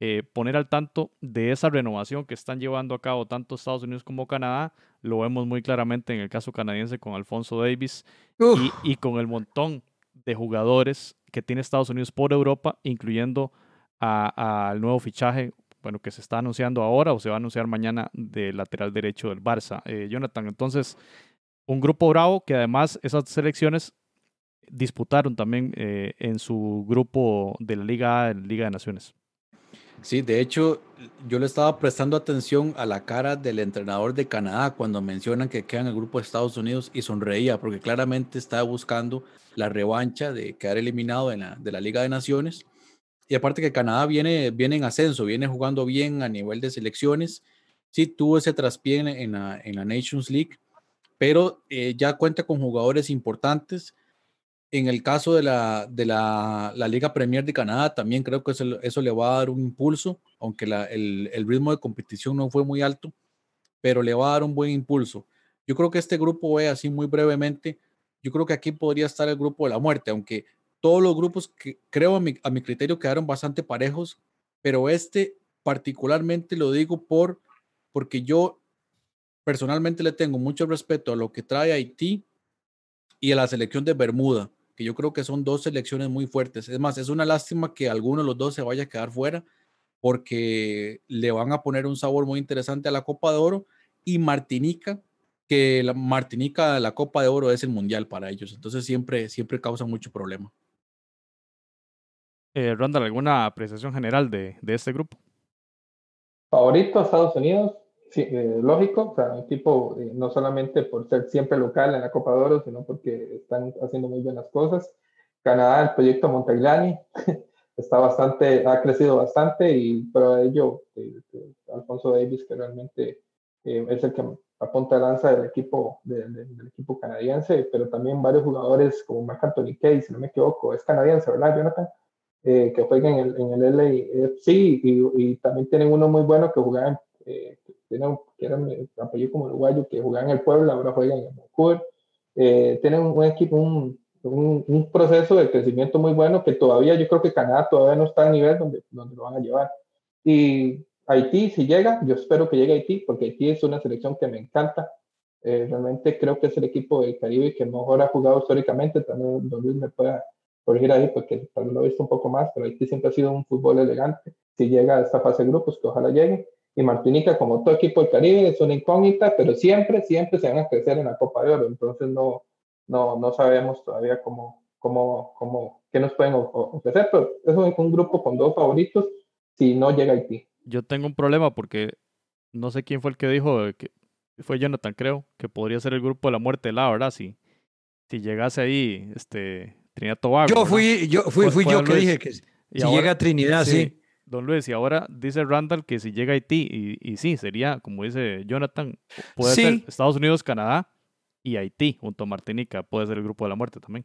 eh, poner al tanto de esa renovación que están llevando a cabo tanto Estados Unidos como Canadá. Lo vemos muy claramente en el caso canadiense con Alfonso Davis y, y, con el montón de jugadores que tiene Estados Unidos por Europa, incluyendo al nuevo fichaje, bueno, que se está anunciando ahora o se va a anunciar mañana de lateral derecho del Barça. Eh, Jonathan, entonces, un grupo bravo que además esas selecciones disputaron también eh, en su grupo de la Liga A, Liga de Naciones. Sí, de hecho, yo le estaba prestando atención a la cara del entrenador de Canadá cuando mencionan que quedan en el grupo de Estados Unidos y sonreía porque claramente estaba buscando la revancha de quedar eliminado en la, de la Liga de Naciones. Y aparte que Canadá viene, viene en ascenso, viene jugando bien a nivel de selecciones. Sí, tuvo ese traspié en, la, en la Nations League, pero eh, ya cuenta con jugadores importantes en el caso de la, de la, la, Liga Premier de Canadá, también creo que eso, eso le va a dar un impulso, aunque el, el, ritmo de competición no fue muy alto, pero le va a dar un buen impulso. Yo creo que este grupo ve así muy brevemente, yo creo que aquí podría estar el grupo de la muerte, aunque todos los grupos que creo a mi, a mi criterio quedaron bastante parejos, pero este particularmente lo digo por porque yo personalmente le tengo mucho respeto a lo que trae Haití y a la selección de Bermuda que yo creo que son dos selecciones muy fuertes. Es más, es una lástima que alguno de los dos se vaya a quedar fuera porque le van a poner un sabor muy interesante a la Copa de Oro y Martinica, que la Martinica, la Copa de Oro es el mundial para ellos, entonces siempre, siempre causa mucho problema. Eh, Randall, ¿alguna apreciación general de, de este grupo? Favorito Estados Unidos, Sí, eh, lógico, o sea, un equipo eh, no solamente por ser siempre local en la Copa de Oro, sino porque están haciendo muy buenas cosas. Canadá, el proyecto Montaglani, está bastante, ha crecido bastante y para ello eh, Alfonso Davis, que realmente es el que apunta lanza del equipo, del equipo canadiense, pero también varios jugadores como Marc Anthony Kay, si no me equivoco, es canadiense, ¿verdad, Jonathan? Que juega en el, en el LAFC y, y, también tienen uno muy bueno que jugaba en, tienen, que era apellido como uruguayo, que jugaba en el pueblo, ahora juegan en Vancouver. Eh, tienen un equipo, un, un, proceso de crecimiento muy bueno que todavía yo creo que Canadá todavía no está al nivel donde, donde lo van a llevar. Y Haití, si llega, yo espero que llegue a Haití, porque Haití es una selección que me encanta. Eh, realmente creo que es el equipo del Caribe que mejor ha jugado históricamente. También Don Luis me pueda corregir ahí, porque vez lo he visto un poco más, pero Haití siempre ha sido un fútbol elegante. Si llega a esta fase de grupos, que ojalá llegue y Martinica, como todo equipo del Caribe, es una incógnita, pero siempre, siempre se van a crecer en la Copa de Oro. Entonces no, no, no sabemos todavía cómo, cómo, cómo, qué nos pueden ofrecer, pero eso es un grupo con dos favoritos si no llega Haití. Yo tengo un problema porque no sé quién fue el que dijo, que fue Jonathan, creo, que podría ser el grupo de la muerte la, ¿verdad? Si, si llegase ahí, este, Trinidad Tobago. Yo fui, yo fui, fui yo que dije que si llega Trinidad, sí Don Luis, y ahora dice Randall que si llega a Haití, y, y sí, sería, como dice Jonathan, puede ser Estados Unidos, Canadá y Haití, junto a Martinica, puede ser el grupo de la muerte también.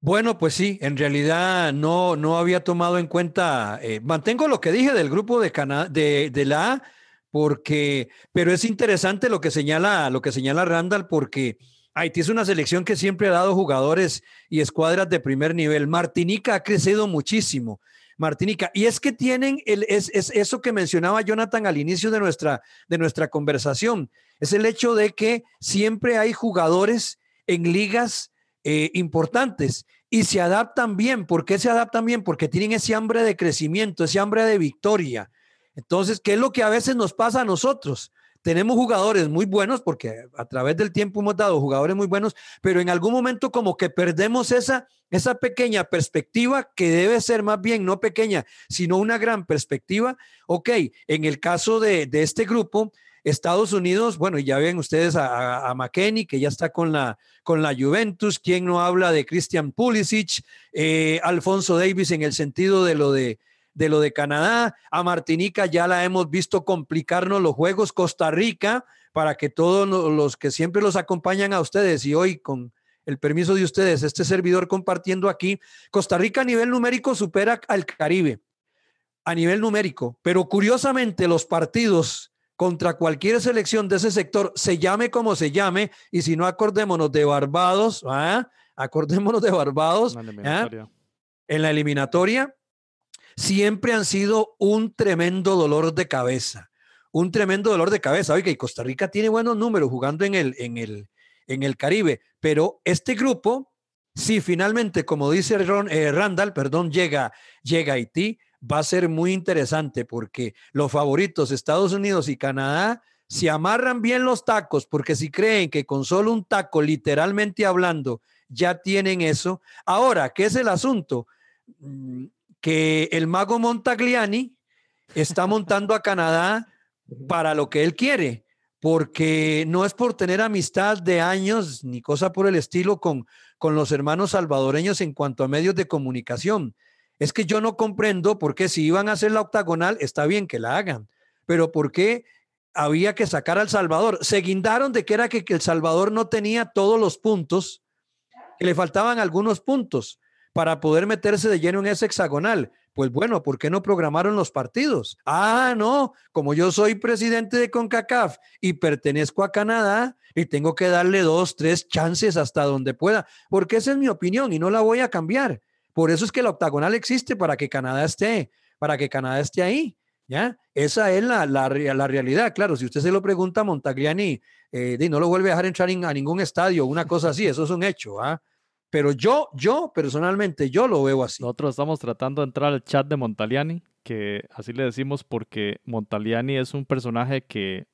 Bueno, pues sí, en realidad no, no había tomado en cuenta, eh, mantengo lo que dije del grupo de, de, de la A, porque, pero es interesante lo que señala, lo que señala Randall, porque Haití es una selección que siempre ha dado jugadores y escuadras de primer nivel. Martinica ha crecido muchísimo. Martinica. Y es que tienen el, es, eso que mencionaba Jonathan al inicio de nuestra, de nuestra conversación. Es el hecho de que siempre hay jugadores en ligas eh, importantes y se adaptan bien. ¿Por qué se adaptan bien? Porque tienen ese hambre de crecimiento, ese hambre de victoria. Entonces, ¿qué es lo que a veces nos pasa a nosotros? Tenemos jugadores muy buenos, porque a través del tiempo hemos dado jugadores muy buenos, pero en algún momento como que perdemos esa, esa pequeña perspectiva que debe ser más bien no pequeña, sino una gran perspectiva. Ok, en el caso de, este grupo, Estados Unidos, bueno, ya ven ustedes a, a, McKenney, que ya está con la, con la Juventus, quien no habla de Christian Pulisic, eh, Alfonso Davis en el sentido de lo de de lo de Canadá. A Martinica ya la hemos visto complicarnos los juegos. Costa Rica, para que todos los que siempre los acompañan a ustedes y hoy con el permiso de ustedes, este servidor compartiendo aquí, Costa Rica a nivel numérico supera al Caribe, a nivel numérico, pero curiosamente los partidos contra cualquier selección de ese sector, se llame como se llame, y si no acordémonos de Barbados, ¿ah? acordémonos de Barbados ¿ah? en la eliminatoria, siempre han sido un tremendo dolor de cabeza, un tremendo dolor de cabeza. Oiga, y Costa Rica tiene buenos números jugando en el, en el, en el Caribe, pero este grupo, si finalmente, como dice eh, Randall, perdón, llega, llega a Haití, va a ser muy interesante porque los favoritos, Estados Unidos y Canadá, se amarran bien los tacos, porque si creen que con solo un taco, literalmente hablando, ya tienen eso. Ahora, ¿qué es el asunto? Que el mago Montagliani está montando a Canadá para lo que él quiere, porque no es por tener amistad de años ni cosa por el estilo con, con los hermanos salvadoreños en cuanto a medios de comunicación. Es que yo no comprendo por qué si iban a hacer la octagonal, está bien que la hagan, pero por qué había que sacar al Salvador. Se guindaron de que era que El Salvador no tenía todos los puntos, que le faltaban algunos puntos para poder meterse de lleno en ese hexagonal. Pues bueno, ¿por qué no programaron los partidos? Ah, no, como yo soy presidente de CONCACAF y pertenezco a Canadá y tengo que darle dos, tres chances hasta donde pueda, porque esa es mi opinión y no la voy a cambiar. Por eso es que la octagonal existe para que Canadá esté, para que Canadá esté ahí. ¿Ya? Esa es la, la, la realidad. Claro, si usted se lo pregunta a Montagliani, eh, no lo vuelve a dejar entrar a ningún estadio, una cosa así, eso es un hecho. ¿ah? Pero yo, yo personalmente, yo lo veo así. Nosotros estamos tratando de entrar al chat de Montaliani, que así le decimos porque Montaliani es un personaje que,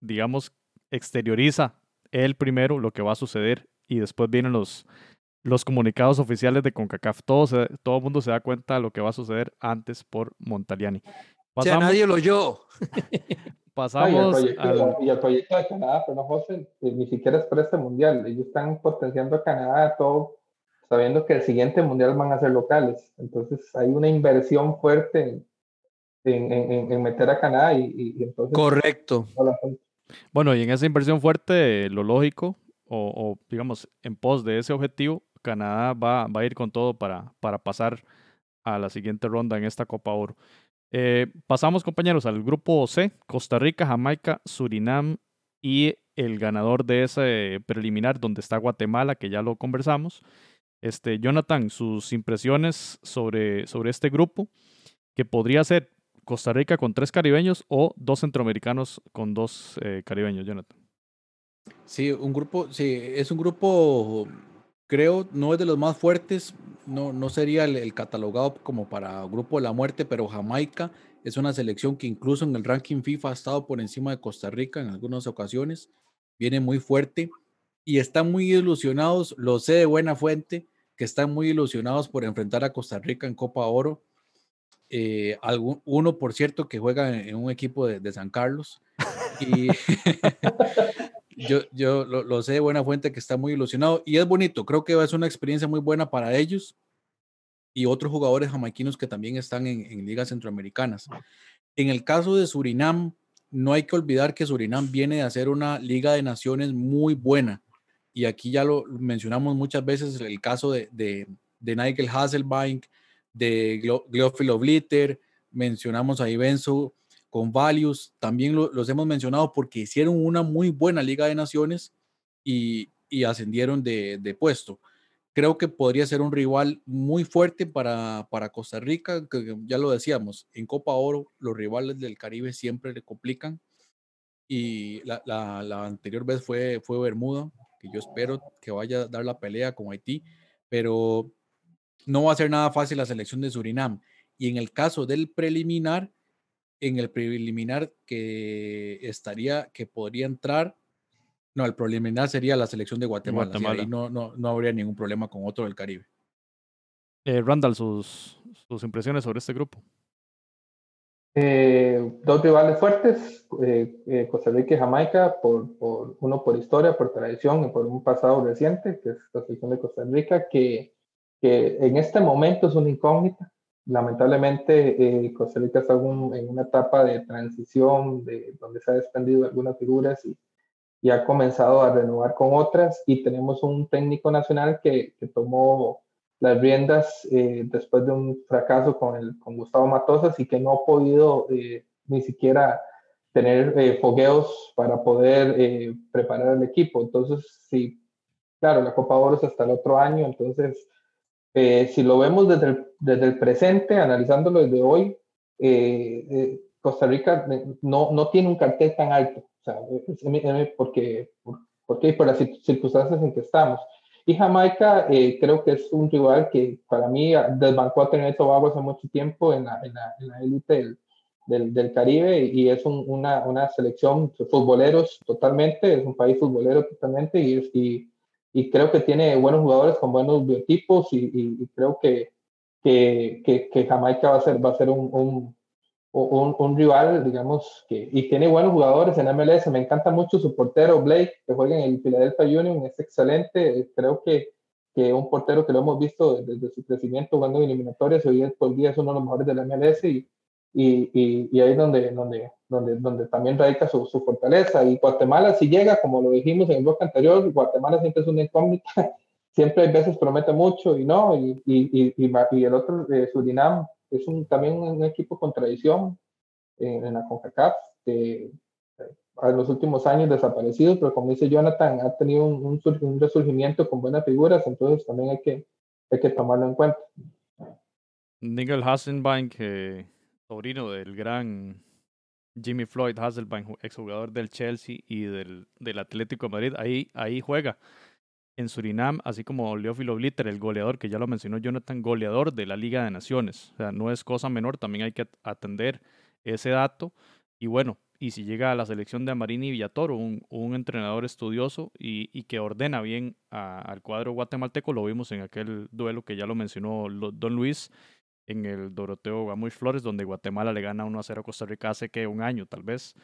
digamos, exterioriza él primero lo que va a suceder y después vienen los, los comunicados oficiales de CONCACAF. Todo, todo el mundo se da cuenta de lo que va a suceder antes por Montaliani. O sea, nadie lo oyó. Pasamos y, el proyecto, de Canadá, pero no, José, eh, ni siquiera es para este mundial. Ellos están potenciando a Canadá todo, sabiendo que el siguiente mundial van a ser locales. Entonces hay una inversión fuerte en, en, en meter a Canadá y, entonces... Correcto. Bueno, y en esa inversión fuerte, lo lógico, o, o, digamos, en pos de ese objetivo, Canadá va, va a ir con todo para, para pasar a la siguiente ronda en esta Copa Oro. Eh, pasamos, compañeros, al grupo C, Costa Rica, Jamaica, Surinam y el ganador de ese preliminar donde está Guatemala, que ya lo conversamos. Este, Jonathan, sus impresiones sobre, sobre este grupo, que podría ser Costa Rica con tres caribeños o dos centroamericanos con dos eh, caribeños, Jonathan. Sí, un grupo, sí, es un grupo, creo, no es de los más fuertes, no, no sería el, catalogado como para Grupo de la Muerte, pero Jamaica es una selección que incluso en el ranking FIFA ha estado por encima de Costa Rica en algunas ocasiones. Viene muy fuerte y están muy ilusionados, lo sé de buena fuente, que están muy ilusionados por enfrentar a Costa Rica en Copa Oro. Eh, uno, por cierto, que juega en, un equipo de, de San Carlos. Y yo, yo lo, sé de buena fuente que está muy ilusionado y es bonito. Creo que es una experiencia muy buena para ellos y otros jugadores jamaiquinos que también están en, ligas centroamericanas. En el caso de Surinam, no hay que olvidar que Surinam viene de hacer una liga de naciones muy buena. Y aquí ya lo mencionamos muchas veces el caso de, de, de Nigel Hasselbank, de Gleofilo Blitter, mencionamos a Ibenzo, con Valius, también los hemos mencionado porque hicieron una muy buena Liga de Naciones y, y ascendieron de, de puesto. Creo que podría ser un rival muy fuerte para, para Costa Rica, que ya lo decíamos, en Copa Oro los rivales del Caribe siempre le complican y la, la, la anterior vez fue, fue Bermuda, que yo espero que vaya a dar la pelea con Haití, pero no va a ser nada fácil la selección de Surinam. Y en el caso del preliminar, en el preliminar que estaría, que podría entrar, no, el preliminar sería la selección de Guatemala. Guatemala. ahí no, no, no habría ningún problema con otro del Caribe. Eh, Randall, sus, sus impresiones sobre este grupo. Eh, dos rivales fuertes, eh, eh, Costa Rica y Jamaica, por, por, uno por historia, por tradición y por un pasado reciente, que es la selección de Costa Rica, que, que en este momento es una incógnita. Lamentablemente, eh, Costa Rica está en una etapa de transición de, donde se ha desprendido algunas figuras y, ha comenzado a renovar con otras. Y tenemos un técnico nacional que, tomó las riendas eh, después de un fracaso con, el, con Gustavo Matosas y que no ha podido eh, ni siquiera tener fogueos para poder preparar el equipo. Entonces, sí, claro, la Copa Oro es hasta el otro año, entonces, eh, si lo vemos desde el, desde el, presente, analizándolo desde hoy, eh, Costa Rica no, no tiene un cartel tan alto, o sea, porque, porque por las circunstancias en que estamos. Y Jamaica eh, creo que es un rival que para mí desbancó a Trinidad y Tobago hace mucho tiempo en la, en la, en la élite del, del, del, Caribe y es un, una, una, selección de futboleros totalmente, es un país futbolero totalmente y, es, y, y, creo que tiene buenos jugadores con buenos biotipos y, y, y creo que, que, que, que, Jamaica va a ser, va a ser un, un, un, un, rival, digamos, que, y tiene buenos jugadores en MLS. Me encanta mucho su portero Blake, que juega en el Philadelphia Union, es excelente. Creo que, que un portero que lo hemos visto desde su crecimiento jugando en eliminatorias, hoy día es uno de los mejores de la MLS y, y, y, y ahí es donde, donde, donde, donde también radica su, su, fortaleza. Y Guatemala, si llega, como lo dijimos en el bloque anterior, Guatemala siempre es una incógnita. siempre a veces promete mucho y no, y, y, el otro, eh, Surinam, es un, también un equipo con tradición en, en la CONCACAF, que en los últimos años desaparecido, pero como dice Jonathan, ha tenido un, un, un, resurgimiento con buenas figuras, entonces también hay que, hay que tomarlo en cuenta. Nigel Hasselbank, eh, sobrino del gran Jimmy Floyd Hasselbank, exjugador del Chelsea y del, Atlético de Madrid, ahí, ahí juega en Surinam, así como Leófilo Blitter, el goleador, que ya lo mencionó Jonathan, goleador de la Liga de Naciones. O sea, no es cosa menor, también hay que atender ese dato. Y bueno, y si llega a la selección de Amarini Villatoro, un, entrenador estudioso y, que ordena bien al cuadro guatemalteco, lo vimos en aquel duelo que ya lo mencionó Don Luis en el Doroteo Gamuy Flores, donde Guatemala le gana 1 a 0 a Costa Rica hace que un año tal vez.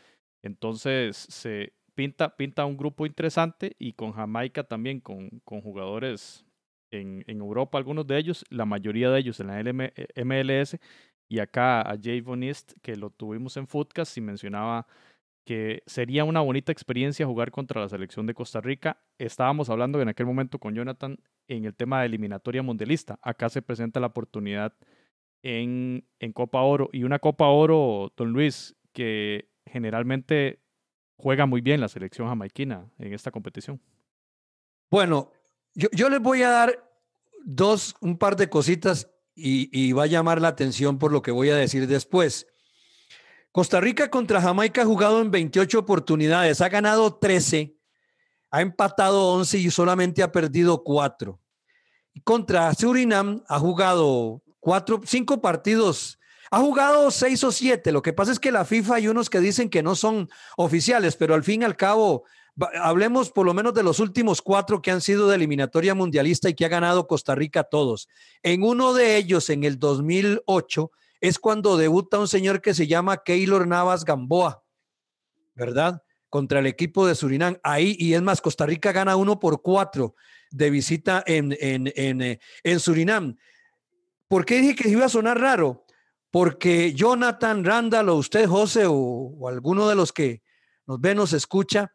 Entonces, se, pinta, pinta un grupo interesante y con Jamaica también, con, con jugadores en, en, Europa, algunos de ellos, la mayoría de ellos en la MLS, y acá a Jay Bonist, que lo tuvimos en Footcast y mencionaba que sería una bonita experiencia jugar contra la selección de Costa Rica. Estábamos hablando en aquel momento con Jonathan en el tema de eliminatoria mundialista. Acá se presenta la oportunidad en, Copa Oro y una Copa Oro, don Luis, que generalmente juega muy bien la selección jamaiquina en esta competición. Bueno, yo, yo les voy a dar dos, un par de cositas y, y, va a llamar la atención por lo que voy a decir después. Costa Rica contra Jamaica ha jugado en 28 oportunidades, ha ganado 13, ha empatado 11 y solamente ha perdido 4. Y contra Surinam ha jugado cuatro, cinco partidos ha jugado seis o siete. Lo que pasa es que la FIFA hay unos que dicen que no son oficiales, pero al fin y al cabo, hablemos por lo menos de los últimos cuatro que han sido de eliminatoria mundialista y que ha ganado Costa Rica todos. En uno de ellos, en el 2008, es cuando debuta un señor que se llama Keylor Navas Gamboa, ¿verdad? Contra el equipo de Surinam. Ahí, y es más, Costa Rica gana uno por cuatro de visita en, en, en, en Surinam. ¿Por qué dije que iba a sonar raro? porque Jonathan, Randall o usted, José, o, alguno de los que nos ve, nos escucha,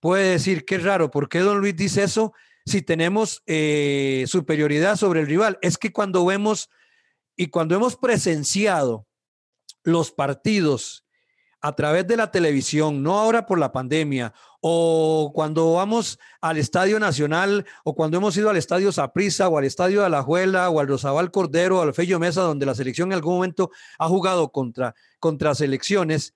puede decir que es raro, ¿por qué don Luis dice eso si tenemos eh, superioridad sobre el rival? Es que cuando vemos y cuando hemos presenciado los partidos a través de la televisión, no ahora por la pandemia, o cuando vamos al Estadio Nacional, o cuando hemos ido al Estadio Saprissa, o al Estadio de Alajuela, o al Rosabal Cordero, o al Fello Mesa, donde la selección en algún momento ha jugado contra, contra selecciones,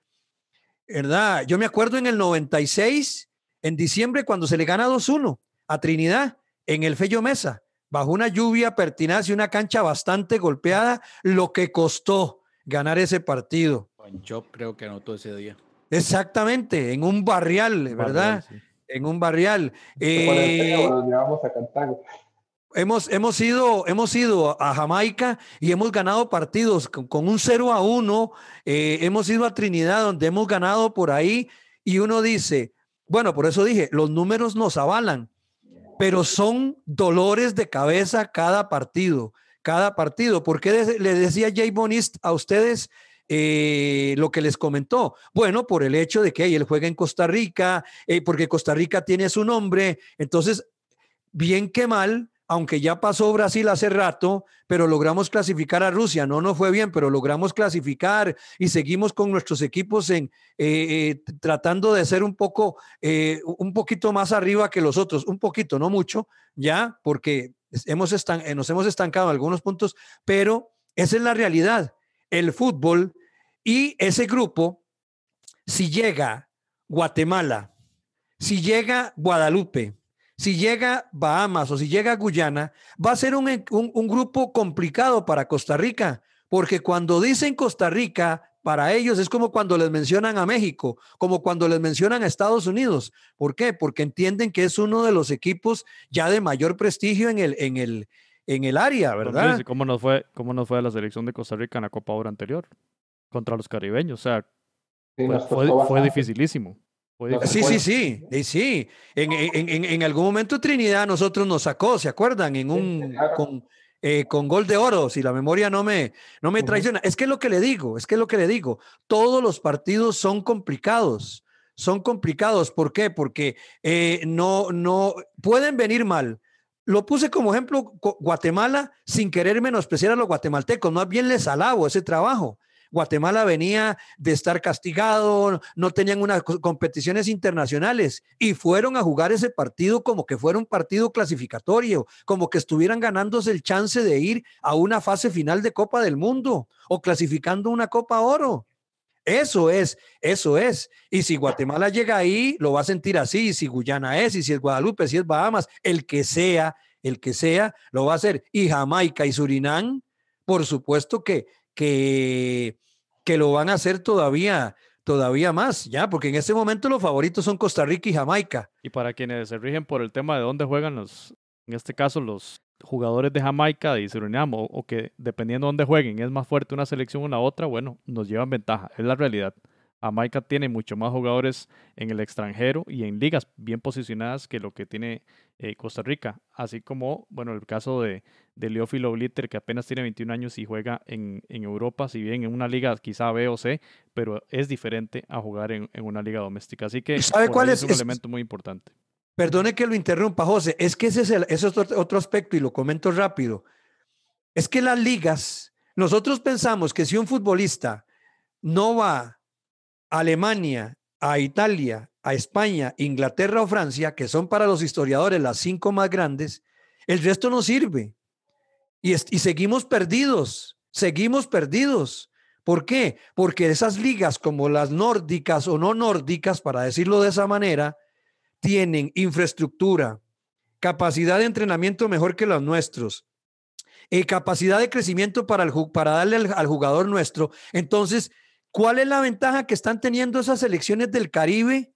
¿verdad? Yo me acuerdo en el 96, en diciembre, cuando se le gana 2-1 a Trinidad en el Fello Mesa, bajo una lluvia pertinaz y una cancha bastante golpeada, lo que costó ganar ese partido. Yo creo que anotó ese día. Exactamente, en un barrial, ¿verdad? En un barrial. Eh, a cantar. Hemos, hemos, ido, hemos ido a Jamaica y hemos ganado partidos con, un 0 a 1. Eh, hemos ido a Trinidad donde hemos ganado por ahí y uno dice, bueno, por eso dije, los números nos avalan, pero son dolores de cabeza cada partido, cada partido. ¿Por qué le decía Jay Bonist a ustedes eh, lo que les comentó? Bueno, por el hecho de que él juega en Costa Rica, eh, porque Costa Rica tiene su nombre. Entonces, bien que mal, aunque ya pasó Brasil hace rato, pero logramos clasificar a Rusia. No nos fue bien, pero logramos clasificar y seguimos con nuestros equipos en eh, tratando de ser un poco, un poquito más arriba que los otros, un poquito, no mucho, ya, porque hemos nos hemos estancado en algunos puntos, pero esa es la realidad. El fútbol y ese grupo, si llega Guatemala, si llega Guadalupe, si llega Bahamas o si llega Guyana, va a ser un, grupo complicado para Costa Rica, porque cuando dicen Costa Rica, para ellos es como cuando les mencionan a México, como cuando les mencionan a Estados Unidos. ¿Por qué? Porque entienden que es uno de los equipos ya de mayor prestigio en el, en el, en el área, ¿verdad? ¿Cómo nos fue, cómo nos fue a la selección de Costa Rica en la Copa Oro anterior? Contra los caribeños. O sea, fue, dificilísimo. Sí, sí, sí, sí. En, en, en, algún momento Trinidad nosotros nos sacó, ¿se acuerdan? En un con, eh, con gol de oro, si la memoria no me, no me traiciona. Es que es lo que le digo, es que es lo que le digo. Todos los partidos son complicados, son complicados. ¿Por qué? Porque eh, no, no pueden venir mal. Lo puse como ejemplo Guatemala sin querer menospreciar a los guatemaltecos, más bien les alabo ese trabajo Guatemala venía de estar castigado, no tenían unas competiciones internacionales y fueron a jugar ese partido como que fuera un partido clasificatorio, como que estuvieran ganándose el chance de ir a una fase final de Copa del Mundo o clasificando una Copa Oro. Eso es, eso es. Y si Guatemala llega ahí, lo va a sentir así. Y si Guyana es, y si es Guadalupe, si es Bahamas, el que sea, el que sea, lo va a hacer. Y Jamaica y Surinam, por supuesto que que, que lo van a hacer todavía, todavía más, ya, porque en este momento los favoritos son Costa Rica y Jamaica. Y para quienes se rigen por el tema de dónde juegan los, en este caso, los jugadores de Jamaica y Surinam, o, o que dependiendo de dónde jueguen es más fuerte una selección o la otra, bueno, nos llevan ventaja, es la realidad. Jamaica tiene mucho más jugadores en el extranjero y en ligas bien posicionadas que lo que tiene eh, Costa Rica. Así como, bueno, el caso de, de Leófilo Blitter, que apenas tiene 21 años y juega en, en, Europa, si bien en una liga quizá B o C, pero es diferente a jugar en, en una liga doméstica. Así que ¿Sabe cuál es, un elemento muy importante. Perdone que lo interrumpa, José. Es que ese es, el, ese es otro, otro aspecto y lo comento rápido. Es que las ligas, nosotros pensamos que si un futbolista no va Alemania, a Italia, a España, Inglaterra o Francia, que son para los historiadores las cinco más grandes, el resto no sirve. Y, y seguimos perdidos, seguimos perdidos. ¿Por qué? Porque esas ligas como las nórdicas o no nórdicas, para decirlo de esa manera, tienen infraestructura, capacidad de entrenamiento mejor que los nuestros, eh, capacidad de crecimiento para, el, para darle al jugador nuestro. Entonces, ¿Cuál es la ventaja que están teniendo esas selecciones del Caribe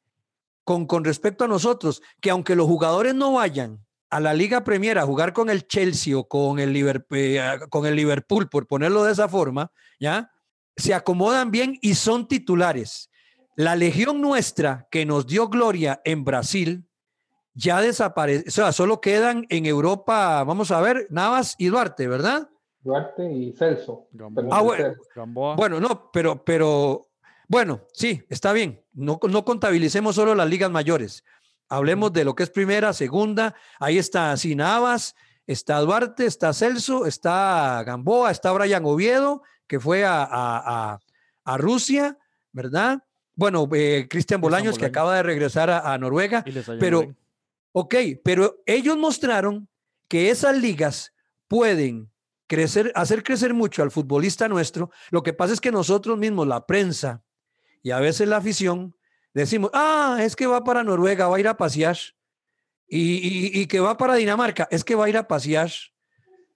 con, con respecto a nosotros? Que aunque los jugadores no vayan a la Liga Premier a jugar con el Chelsea o con el, Liverpool, eh, con el Liverpool, por ponerlo de esa forma, ¿ya? Se acomodan bien y son titulares. La legión nuestra que nos dio gloria en Brasil ya desaparece, o sea, solo quedan en Europa, vamos a ver, Navas y Duarte, ¿verdad? Duarte y Celso. Ah, bueno, no, pero, pero, bueno, sí, está bien. No, no contabilicemos solo las ligas mayores. Hablemos de lo que es primera, segunda. Ahí está Sinabas, está Duarte, está Celso, está Gamboa, está Brian Oviedo, que fue a, a, a, Rusia, ¿verdad? bueno, eh, Cristian Bolaños, que acaba de regresar a, Noruega, pero, ok, pero ellos mostraron que esas ligas pueden crecer, hacer crecer mucho al futbolista nuestro. Lo que pasa es que nosotros mismos, la prensa y a veces la afición, decimos, ah, es que va para Noruega, va a ir a pasear. Y, que va para Dinamarca, es que va a ir a pasear.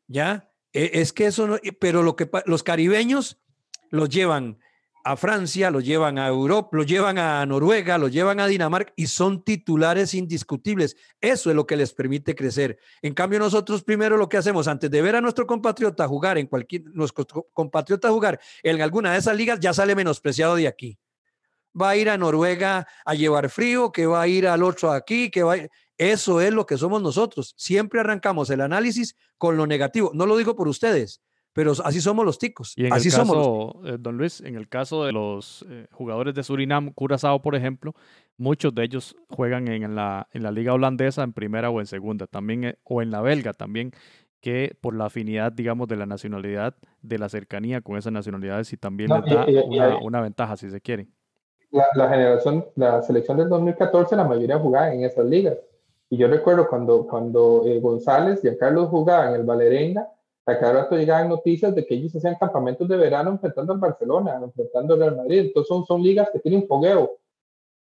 ¿Ya? E, es que eso no, pero lo que los caribeños los llevan a Francia, los llevan a Europa, los llevan a Noruega, los llevan a Dinamarca y son titulares indiscutibles. Eso es lo que les permite crecer. En cambio, nosotros primero lo que hacemos antes de ver a nuestro compatriota jugar en cualquier, nuestro compatriota jugar en alguna de esas ligas, ya sale menospreciado de aquí. Va a ir a Noruega a llevar frío, que va a ir al otro aquí, que va Eso es lo que somos nosotros. Siempre arrancamos el análisis con lo negativo. No lo digo por ustedes, pero así somos los ticos. Y en así el caso, somos. Eh, don Luis, en el caso de los eh, jugadores de Surinam, Curazao, por ejemplo, muchos de ellos juegan en la, en la liga holandesa en primera o en segunda, también, eh, o en la belga también, que por la afinidad, digamos, de la nacionalidad, de la cercanía con esas nacionalidades y también les da una, una, ventaja, si se quiere. La, la, generación, la selección del 2014, la mayoría jugaba en esas ligas. Y yo recuerdo cuando, cuando González y Carlos jugaban en el Valerenga, a cada rato llegaban noticias de que ellos hacían campamentos de verano enfrentando al Barcelona, enfrentando al Real Madrid. Entonces son, son ligas que tienen fogueo,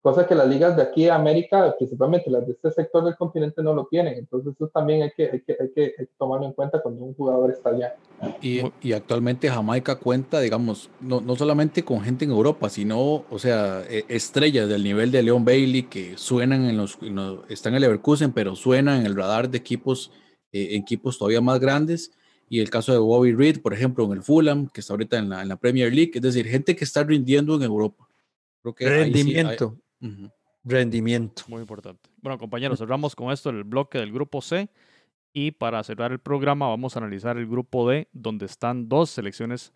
cosa que las ligas de aquí de América, principalmente las de este sector del continente, no lo tienen. Entonces eso también hay que, hay que, hay que, tomarlo en cuenta cuando un jugador está allá. Y, y actualmente Jamaica cuenta, digamos, no, no, solamente con gente en Europa, sino, o sea, e, estrellas del nivel de Leon Bailey que suenan en los, están en el Leverkusen, pero suenan en el radar de equipos, eh, equipos todavía más grandes y el caso de Bobby Reed, por ejemplo, en el Fulham, que está ahorita en la, en la Premier League, es decir, gente que está rindiendo en Europa. Creo que rendimiento. Rendimiento. Muy importante. Bueno, compañeros, cerramos con esto el bloque del grupo C. Y para cerrar el programa, vamos a analizar el grupo D, donde están dos selecciones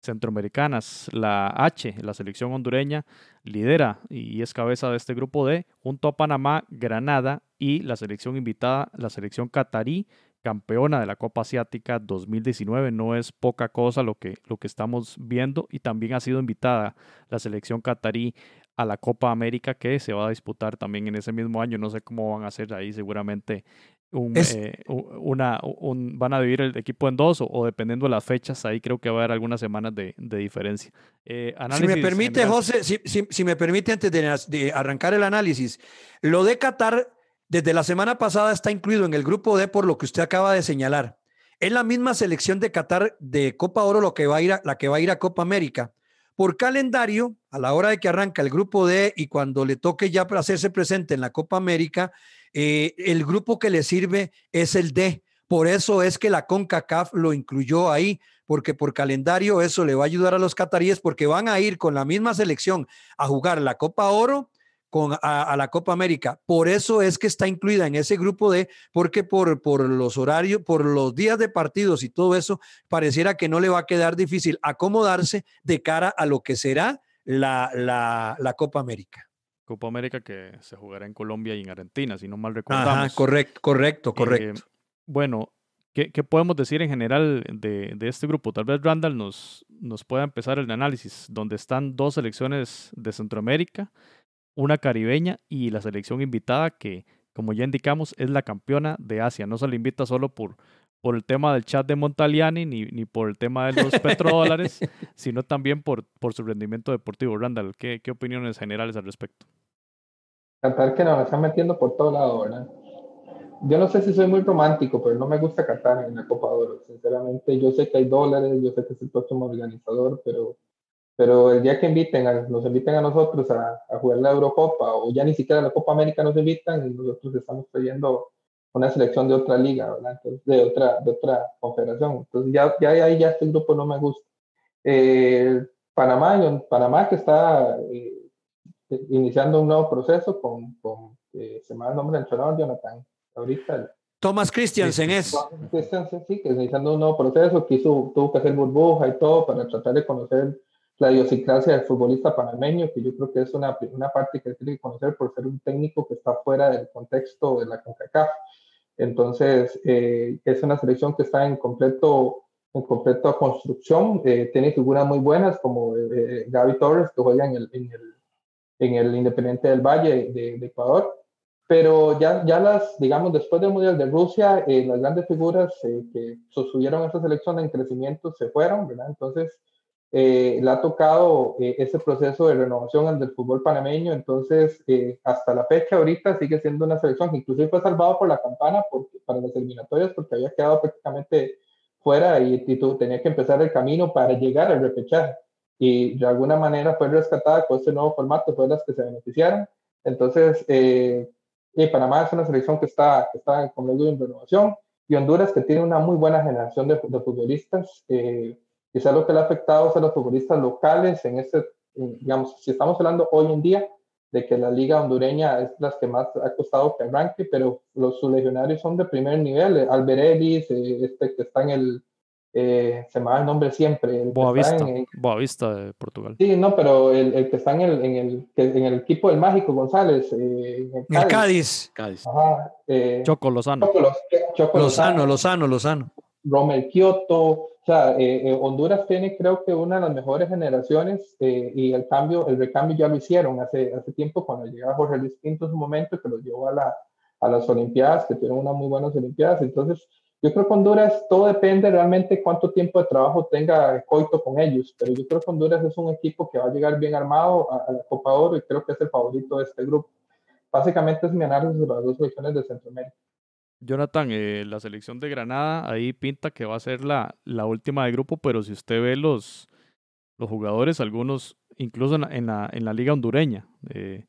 centroamericanas. La H, la selección hondureña, lidera y es cabeza de este grupo D, junto a Panamá, Granada y la selección invitada, la selección catarí, campeona de la Copa Asiática 2019. No es poca cosa lo que, lo que estamos viendo y también ha sido invitada la selección catarí a la Copa América que se va a disputar también en ese mismo año. No sé cómo van a hacer ahí, seguramente un, eh, una, un, van a dividir el equipo en dos o, dependiendo de las fechas, ahí creo que va a haber algunas semanas de, de diferencia. Eh, si me permite, José, si, si, si, me permite antes de, de arrancar el análisis, lo de Qatar desde la semana pasada está incluido en el grupo D por lo que usted acaba de señalar. Es la misma selección de Qatar de Copa Oro lo que va a ir a, la que va a ir a Copa América. Por calendario, a la hora de que arranca el grupo D y cuando le toque ya hacerse presente en la Copa América, eh, el grupo que le sirve es el D. Por eso es que la CONCACAF lo incluyó ahí, porque por calendario eso le va a ayudar a los cataríes porque van a ir con la misma selección a jugar la Copa Oro con, a, la Copa América. Por eso es que está incluida en ese grupo D, porque por, por los horarios, por los días de partidos y todo eso, pareciera que no le va a quedar difícil acomodarse de cara a lo que será la, la, Copa América. Copa América que se jugará en Colombia y en Argentina, si no mal recordamos. correcto, correcto, correcto. Eh, bueno, ¿qué, ¿qué, podemos decir en general de, de, este grupo? Tal vez Randall nos, nos pueda empezar el análisis, donde están dos selecciones de Centroamérica una caribeña y la selección invitada que, como ya indicamos, es la campeona de Asia. No se le invita solo por, por el tema del chat de Montaliani ni, ni por el tema de los petrodólares, sino también por, por su rendimiento deportivo. Randall, ¿qué, ¿qué opiniones generales al respecto? Qatar que nos están metiendo por todo lado, ¿verdad? Yo no sé si soy muy romántico, pero no me gusta Qatar en la Copa de Oro. Sinceramente, yo sé que hay dólares, yo sé que es el próximo organizador, pero pero el día que inviten nos inviten a nosotros a, a, jugar la Eurocopa o ya ni siquiera la Copa América nos invitan y nosotros estamos trayendo una selección de otra liga, ¿verdad? Entonces, de otra, de otra confederación. Entonces ya, ya ahí ya este grupo no me gusta. Eh, Panamá, Panamá que está eh, iniciando un nuevo proceso con, con eh, se me da el nombre del entrenador, Jonathan, ahorita. Thomas Christiansen es. Christiansen, sí, que está iniciando un nuevo proceso, que hizo, tuvo que hacer burbuja y todo para tratar de conocer la idiosincrasia del futbolista panameño, que yo creo que es una, una parte que tiene que conocer por ser un técnico que está fuera del contexto de la CONCACAF. Entonces, eh, es una selección que está en completo en completa construcción, eh, tiene figuras muy buenas como eh, Gaby Torres, que juega en el, en el, en el Independiente del Valle de, Ecuador. Pero ya, ya las, digamos, después del Mundial de Rusia, eh, las grandes figuras eh, que sostuvieron esa selección en crecimiento se fueron, ¿verdad? Entonces, eh, le ha tocado ese proceso de renovación del fútbol panameño, entonces hasta la fecha ahorita sigue siendo una selección que inclusive fue salvado por la campana para las eliminatorias porque había quedado prácticamente fuera y, y tenía que empezar el camino para llegar al repechaje y de alguna manera fue rescatada con este nuevo formato, fue las que se beneficiaron. Entonces, eh, y Panamá es una selección que está, que está con medio en renovación y Honduras que tiene una muy buena generación de, de futbolistas. Eh, quizá lo que le ha afectado a los futbolistas locales en este, digamos, si estamos hablando hoy en día de que la liga hondureña es las que más ha costado que arranque, pero los legionarios son de primer nivel. Alberelis, eh, este que está en el, eh, se me va el nombre siempre. El Boavista, Boavista de Portugal. Sí, no, pero el, el que está en el, en el, en el equipo del Mágico González. Eh, el Cádiz. Cádiz. Ajá, eh, Choco Lozano. Choco, Lozano, Lozano, Lozano. Romel Kioto. O sea, eh, Honduras tiene creo que una de las mejores generaciones y el cambio, el recambio ya lo hicieron hace, hace tiempo cuando llegaba Jorge Luis Pinto en su momento que lo llevó a, la, a las Olimpiadas, que tuvieron unas muy buenas Olimpiadas. Entonces, yo creo que Honduras, todo depende realmente cuánto tiempo de trabajo tenga Coito con ellos, pero yo creo que Honduras es un equipo que va a llegar bien armado a, la Copa Oro y creo que es el favorito de este grupo. Básicamente es mi análisis de las dos selecciones de Centroamérica. Jonathan, eh, la selección de Granada ahí pinta que va a ser la, la última de grupo, pero si usted ve los, los jugadores, algunos incluso en la, en la, liga hondureña, eh,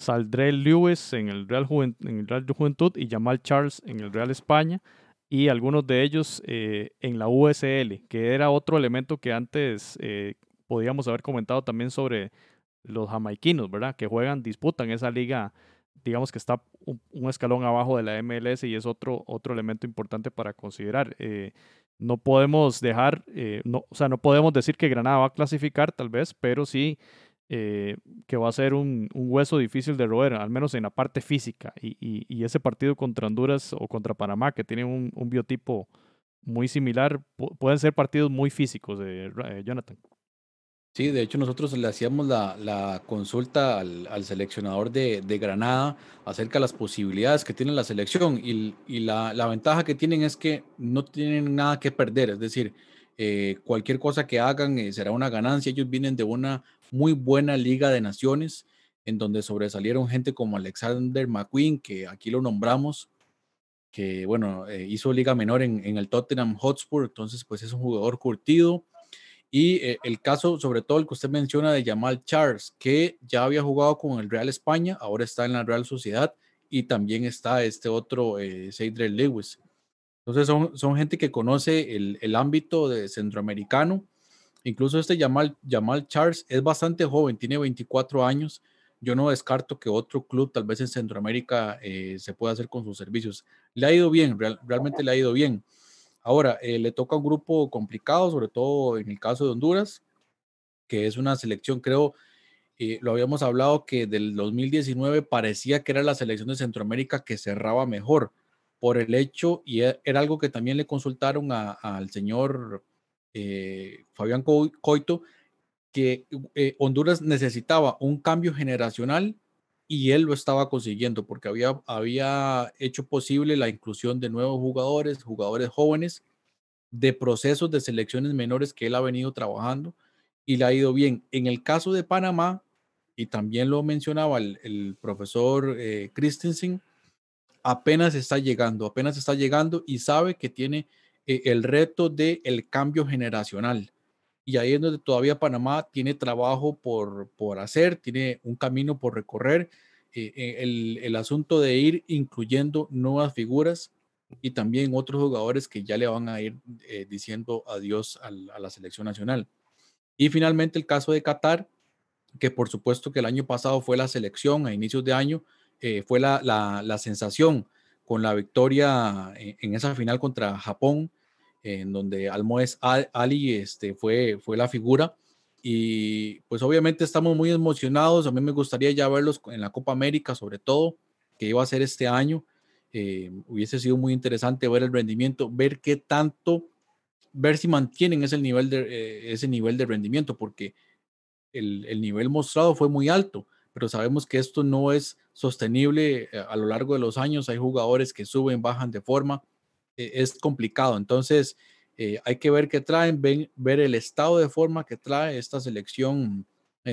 Saldrell Lewis en el, Real en el Real Juventud y Jamal Charles en el Real España y algunos de ellos eh, en la USL, que era otro elemento que antes podíamos haber comentado también sobre los jamaiquinos, ¿verdad? Que juegan, disputan esa liga, digamos que está un, escalón abajo de la MLS y es otro, otro elemento importante para considerar. Eh, no podemos dejar, no, o sea, no podemos decir que Granada va a clasificar tal vez, pero sí eh, que va a ser un, hueso difícil de roer, al menos en la parte física. Y, ese partido contra Honduras o contra Panamá, que tiene un, biotipo muy similar, pueden ser partidos muy físicos, eh, Jonathan. Sí, de hecho nosotros le hacíamos la, consulta al, seleccionador de, Granada acerca de las posibilidades que tiene la selección y, la, ventaja que tienen es que no tienen nada que perder, es decir, eh, cualquier cosa que hagan será una ganancia, ellos vienen de una muy buena Liga de Naciones, en donde sobresalieron gente como Alexander McQueen, que aquí lo nombramos, que bueno, eh, hizo Liga Menor en, el Tottenham Hotspur, entonces pues es un jugador curtido. Y eh, el caso, sobre todo el que usted menciona de Jamal Charles, que ya había jugado con el Real España, ahora está en la Real Sociedad y también está este otro, eh, Lewis. Entonces son, son gente que conoce el, el ámbito de centroamericano Incluso este Jamal, Jamal Charles es bastante joven, tiene 24 años. Yo no descarto que otro club, tal vez en Centroamérica, eh, se pueda hacer con sus servicios. Le ha ido bien, realmente le ha ido bien. Ahora, eh, le toca un grupo complicado, sobre todo en el caso de Honduras, que es una selección, creo, eh, lo habíamos hablado, que del 2019 parecía que era la selección de Centroamérica que cerraba mejor por el hecho, y e, era algo que también le consultaron al señor eh, Fabián Coito, que eh, Honduras necesitaba un cambio generacional y él lo estaba consiguiendo porque había, había hecho posible la inclusión de nuevos jugadores, jugadores jóvenes, de procesos de selecciones menores que él ha venido trabajando y le ha ido bien. En el caso de Panamá, y también lo mencionaba el, profesor eh, Christensen, apenas está llegando, apenas está llegando y sabe que tiene eh, el reto del el cambio generacional. Y ahí es donde todavía Panamá tiene trabajo por, por hacer, tiene un camino por recorrer. Eh, eh, el, el, asunto de ir incluyendo nuevas figuras y también otros jugadores que ya le van a ir diciendo adiós a la selección nacional. Y finalmente el caso de Qatar, que por supuesto que el año pasado fue la selección a inicios de año, fue la, la, la, sensación con la victoria en, esa final contra Japón, en donde Almoez Ali este, fue, fue la figura. Y pues obviamente estamos muy emocionados. A mí me gustaría ya verlos en la Copa América, sobre todo, que iba a ser este año. Eh, hubiese sido muy interesante ver el rendimiento, ver qué tanto, ver si mantienen ese nivel de, eh, ese nivel de rendimiento, porque el, el, nivel mostrado fue muy alto, pero sabemos que esto no es sostenible eh, a lo largo de los años. Hay jugadores que suben, bajan de forma. Eh, es complicado. Entonces, eh, hay que ver qué traen, ver el estado de forma que trae esta selección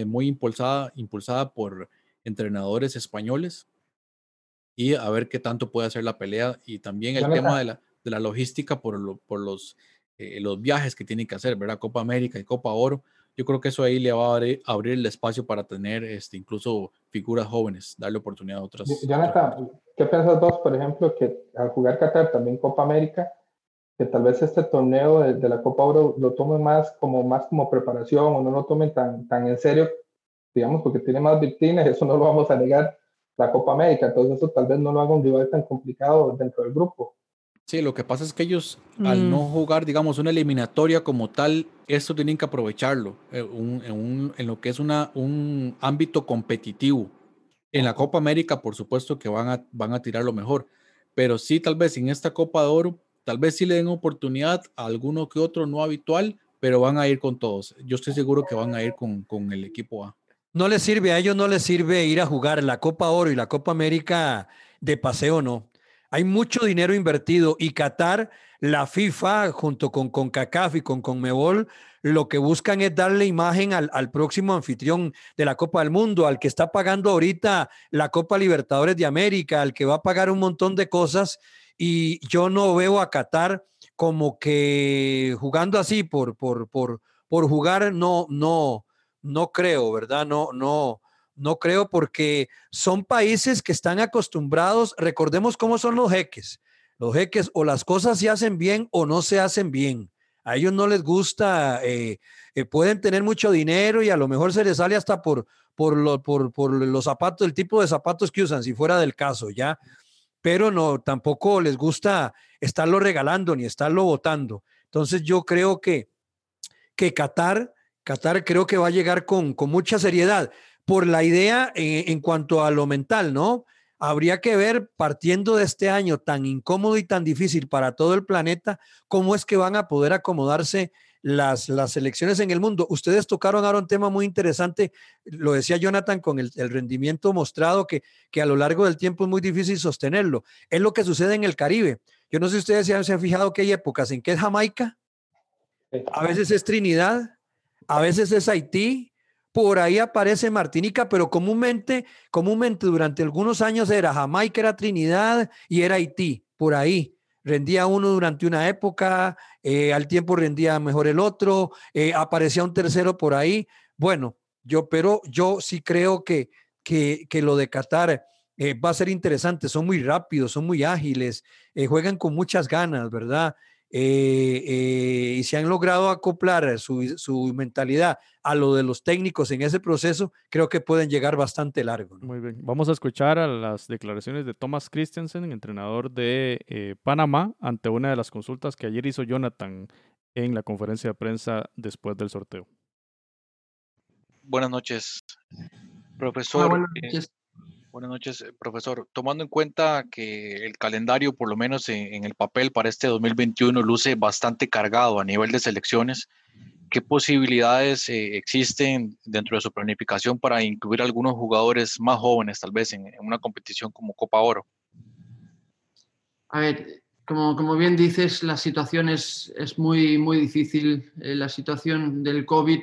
muy impulsada, impulsada por entrenadores españoles y a ver qué tanto puede hacer la pelea y también el tema de la, de la logística por, por los, los viajes que tienen que hacer, ¿verdad? Copa América y Copa Oro yo creo que eso ahí le va a abrir, el espacio para tener este, incluso figuras jóvenes, darle oportunidad a otras. Jonathan, ¿qué piensas vos, por ejemplo, que al jugar Qatar también Copa América, que tal vez este torneo de, la Copa Oro lo tomen más como, más como preparación o no lo tomen tan, tan en serio, digamos, porque tiene más victimas, eso no lo vamos a negar, la Copa América, entonces eso tal vez no lo haga un rival tan complicado dentro del grupo. Sí, lo que pasa es que ellos, al no mm. jugar, digamos, una eliminatoria como tal, esto tienen que aprovecharlo eh, en, lo que es una, un ámbito competitivo. En la Copa América, por supuesto que van a, van a tirar lo mejor, pero sí, tal vez en esta Copa de Oro, tal vez sí le den oportunidad a alguno que otro no habitual, pero van a ir con todos. Yo estoy seguro que van a ir con, con el equipo A. No les sirve, a ellos no les sirve ir a jugar la Copa Oro y la Copa América de paseo, no hay mucho dinero invertido y Qatar, la FIFA, junto con CONCACAF y con CONMEBOL, lo que buscan es darle imagen al, próximo anfitrión de la Copa del Mundo, al que está pagando ahorita la Copa Libertadores de América, al que va a pagar un montón de cosas. Y yo no veo a Qatar como que jugando así por, por, por, por jugar, no, no, no creo, ¿verdad? No, no, no creo porque son países que están acostumbrados, recordemos cómo son los jeques. Los jeques o las cosas se hacen bien o no se hacen bien. A ellos no les gusta, eh, eh, pueden tener mucho dinero y a lo mejor se les sale hasta por, por, por, los zapatos, el tipo de zapatos que usan, si fuera del caso, ¿ya? Pero no, tampoco les gusta estarlo regalando ni estarlo votando. Entonces yo creo que, que Qatar, Qatar creo que va a llegar con, con mucha seriedad por la idea eh, en, cuanto a lo mental, ¿no? Habría que ver, partiendo de este año tan incómodo y tan difícil para todo el planeta, cómo es que van a poder acomodarse las, las elecciones en el mundo. Ustedes tocaron ahora un tema muy interesante, lo decía Jonathan, con el, rendimiento mostrado que, que, a lo largo del tiempo es muy difícil sostenerlo. Es lo que sucede en el Caribe. Yo no sé si ustedes se han, se han fijado que hay épocas en que es Jamaica, a veces es Trinidad, a veces es Haití, por ahí aparece Martinica, pero comúnmente, comúnmente durante algunos años era Jamaica, era Trinidad y era Haití, por ahí. Rendía uno durante una época, eh, al tiempo rendía mejor el otro, eh, aparecía un tercero por ahí. Bueno, yo, pero yo sí creo que, que, que lo de Qatar eh, va a ser interesante. Son muy rápidos, son muy ágiles, juegan con muchas ganas, ¿verdad? Eh, eh, y se han logrado acoplar su, mentalidad a lo de los técnicos en ese proceso, creo que pueden llegar bastante largo. Muy bien, vamos a escuchar a las declaraciones de Thomas Christensen, entrenador de eh, Panamá, ante una de las consultas que ayer hizo Jonathan en la conferencia de prensa después del sorteo. Buenas noches, profesor. buenas noches. Buenas noches, eh, profesor. Tomando en cuenta que el calendario, por lo menos en, el papel para este 2021, luce bastante cargado a nivel de selecciones, ¿qué posibilidades eh, existen dentro de su planificación para incluir algunos jugadores más jóvenes, tal vez, en, una competición como Copa Oro? A ver, como, como bien dices, la situación es, es muy, muy difícil. Eh, la situación del COVID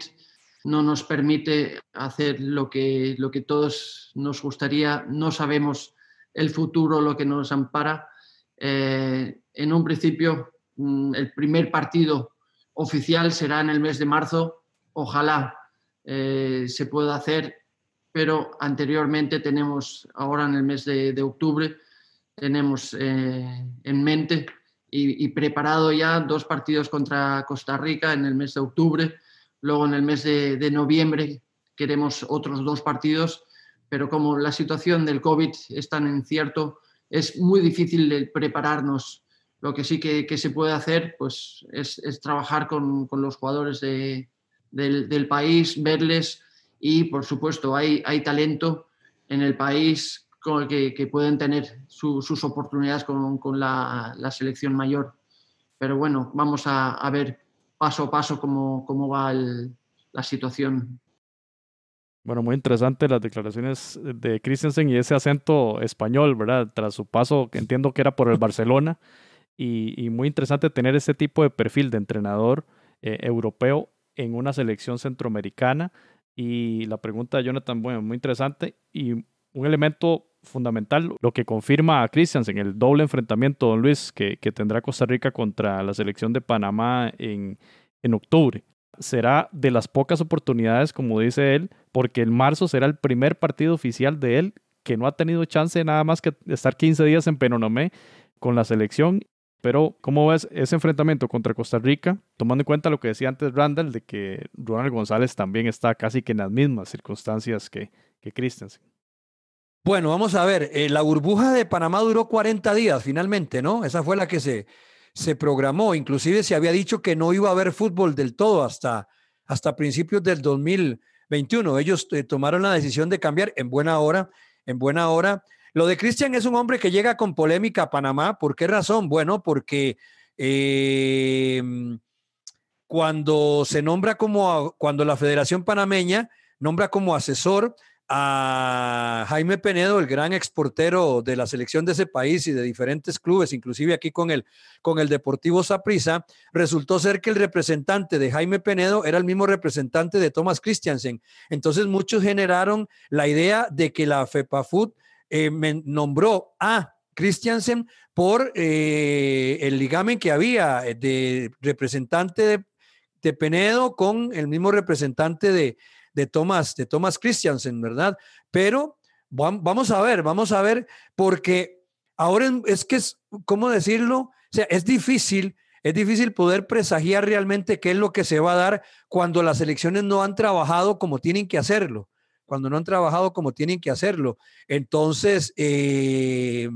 no nos permite hacer lo que, lo que todos nos gustaría, no sabemos el futuro, lo que nos ampara. Eh, en un principio, mm, el primer partido oficial será en el mes de marzo, ojalá eh, se pueda hacer, pero anteriormente tenemos, ahora en el mes de, octubre, tenemos eh, en mente y, y preparado ya dos partidos contra Costa Rica en el mes de octubre Luego en el mes de, noviembre queremos otros dos partidos, pero como la situación del COVID es tan incierto, es muy difícil prepararnos. Lo que sí que, se puede hacer pues, es, trabajar con, los jugadores del, país, verles y, por supuesto, hay, talento en el país con el que, pueden tener sus oportunidades con, la, selección mayor. Pero bueno, vamos a ver paso a paso cómo, cómo va la situación Bueno, muy interesante las declaraciones de Christensen y ese acento español, ¿verdad? Tras su paso, que entiendo que era por el Barcelona. Y, muy interesante tener ese tipo de perfil de entrenador eh, europeo en una selección centroamericana. Y la pregunta de Jonathan, bueno, muy interesante. Y un elemento fundamental, lo que confirma a Christensen, el doble enfrentamiento, don Luis, que, que tendrá Costa Rica contra la selección de Panamá en, en octubre será de las pocas oportunidades, como dice él, porque en marzo será el primer partido oficial de él que no ha tenido chance nada más que estar 15 días en Penonomé con la selección. Pero, ¿cómo ves ese enfrentamiento contra Costa Rica? Tomando en cuenta lo que decía antes Randall, de que Ronald González también está casi que en las mismas circunstancias que, que. Bueno, vamos a ver, eh, la burbuja de Panamá duró 40 días finalmente, ¿no? Esa fue la que se, se programó, inclusive se había dicho que no iba a haber fútbol del todo hasta, hasta principios del 2021. Ellos eh, tomaron la decisión de cambiar en buena hora, en buena hora. Lo de Cristian es un hombre que llega con polémica a Panamá. ¿Por qué razón? Bueno, porque em, cuando se nombra como, cuando la Federación Panameña nombra como asesor a Jaime Penedo, el gran exportero de la selección de ese país y de diferentes clubes, inclusive aquí con el, con el Deportivo Saprissa, resultó ser que el representante de Jaime Penedo era el mismo representante de Thomas Christiansen. Entonces muchos generaron la idea de que la FEPAFUT eh, nombró a Christiansen por eh, el ligamen que había de representante de, de Penedo con el mismo representante de, de Thomas, de Thomas Christiansen, ¿verdad? Pero vamos a ver, vamos a ver, porque ahora es que es, ¿cómo decirlo? O sea, es difícil, es difícil poder presagiar realmente qué es lo que se va a dar cuando las elecciones no han trabajado como tienen que hacerlo, cuando no han trabajado como tienen que hacerlo. Entonces, eh,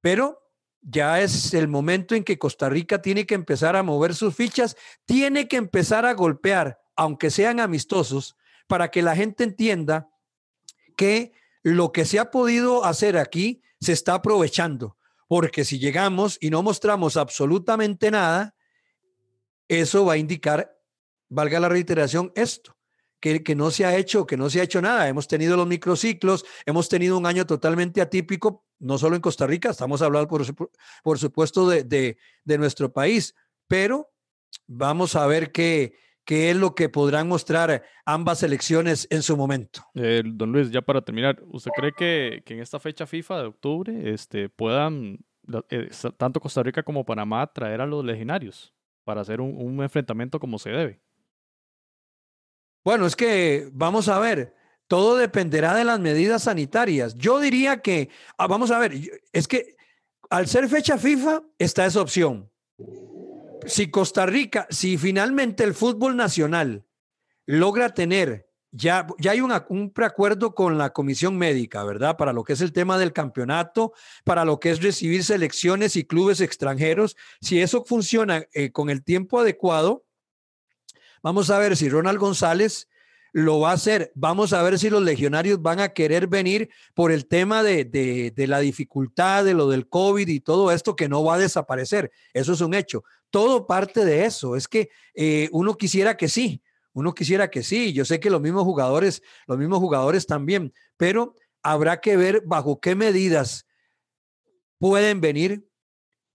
pero ya es el momento en que Costa Rica tiene que empezar a mover sus fichas, tiene que empezar a golpear, aunque sean amistosos, para que la gente entienda que lo que se ha podido hacer aquí se está aprovechando, porque si llegamos y no mostramos absolutamente nada, eso va a indicar, valga la reiteración, esto, que, que, no se ha hecho, que no se ha hecho nada. Hemos tenido los microciclos, hemos tenido un año totalmente atípico, no solo en Costa Rica, estamos hablando por, por supuesto de, de, de nuestro país, pero vamos a ver qué, qué es lo que podrán mostrar ambas elecciones en su momento. Eh, don Luis, ya para terminar, ¿usted cree que, en esta fecha FIFA de octubre este, puedan eh, tanto Costa Rica como Panamá traer a los legionarios para hacer un, enfrentamiento como se debe? Bueno, es que vamos a ver, todo dependerá de las medidas sanitarias. Yo diría que, ah, vamos a ver, es que al ser fecha FIFA está esa opción si Costa Rica, si finalmente el fútbol nacional logra tener, ya, ya hay un preacuerdo con la comisión médica, ¿verdad? Para lo que es el tema del campeonato, para lo que es recibir selecciones y clubes extranjeros, si eso funciona eh, con el tiempo adecuado, vamos a ver si Ronald González lo va a hacer. Vamos a ver si los legionarios van a querer venir por el tema de, de, la dificultad, de lo del COVID y todo esto que no va a desaparecer. Eso es un hecho todo parte de eso. Es que eh, uno quisiera que sí, uno quisiera que sí. Yo sé que los mismos jugadores, los mismos jugadores también, pero habrá que ver bajo qué medidas pueden venir,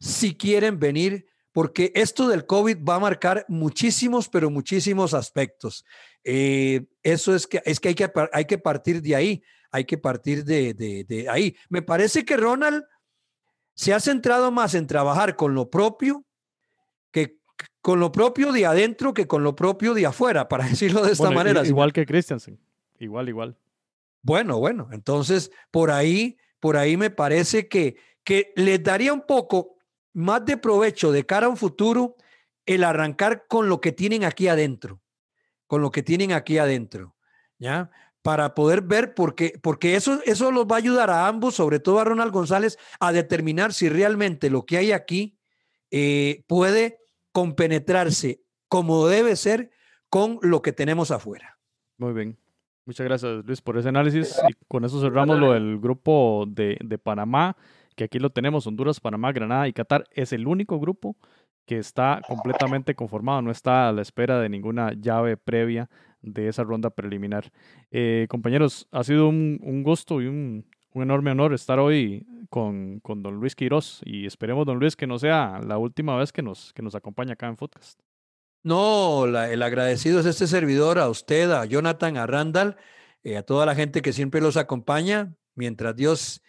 si quieren venir, porque esto del COVID va a marcar muchísimos, pero muchísimos aspectos. Eh, eso es que, es que, hay que hay que partir de ahí, hay que partir de, de, de ahí. Me parece que Ronald se ha centrado más en trabajar con lo propio, con lo propio de adentro que con lo propio de afuera, para decirlo de esta manera. Igual que Christensen, igual, igual. Bueno, bueno, entonces por ahí, por ahí me parece que, que les daría un poco más de provecho de cara a un futuro el arrancar con lo que tienen aquí adentro, con lo que tienen aquí adentro, ¿ya? Para poder ver, porque, porque eso, eso los va a ayudar a ambos, sobre todo a Ronald González, a determinar si realmente lo que hay aquí eh, puede compenetrarse como debe ser con lo que tenemos afuera. Muy bien. Muchas gracias, Luis, por ese análisis. Y con eso cerramos lo del grupo de, de Panamá, que aquí lo tenemos, Honduras, Panamá, Granada y Qatar. Es el único grupo que está completamente conformado, no está a la espera de ninguna llave previa de esa ronda preliminar. Eh, compañeros, ha sido un, gusto y un, enorme honor estar hoy con, con, don Luis Quiroz y esperemos, don Luis, que no sea la última vez que nos, que nos acompaña acá en Footcast. No, el agradecido es este servidor, a usted, a Jonathan, a Randall, eh, a toda la gente que siempre los acompaña, mientras Dios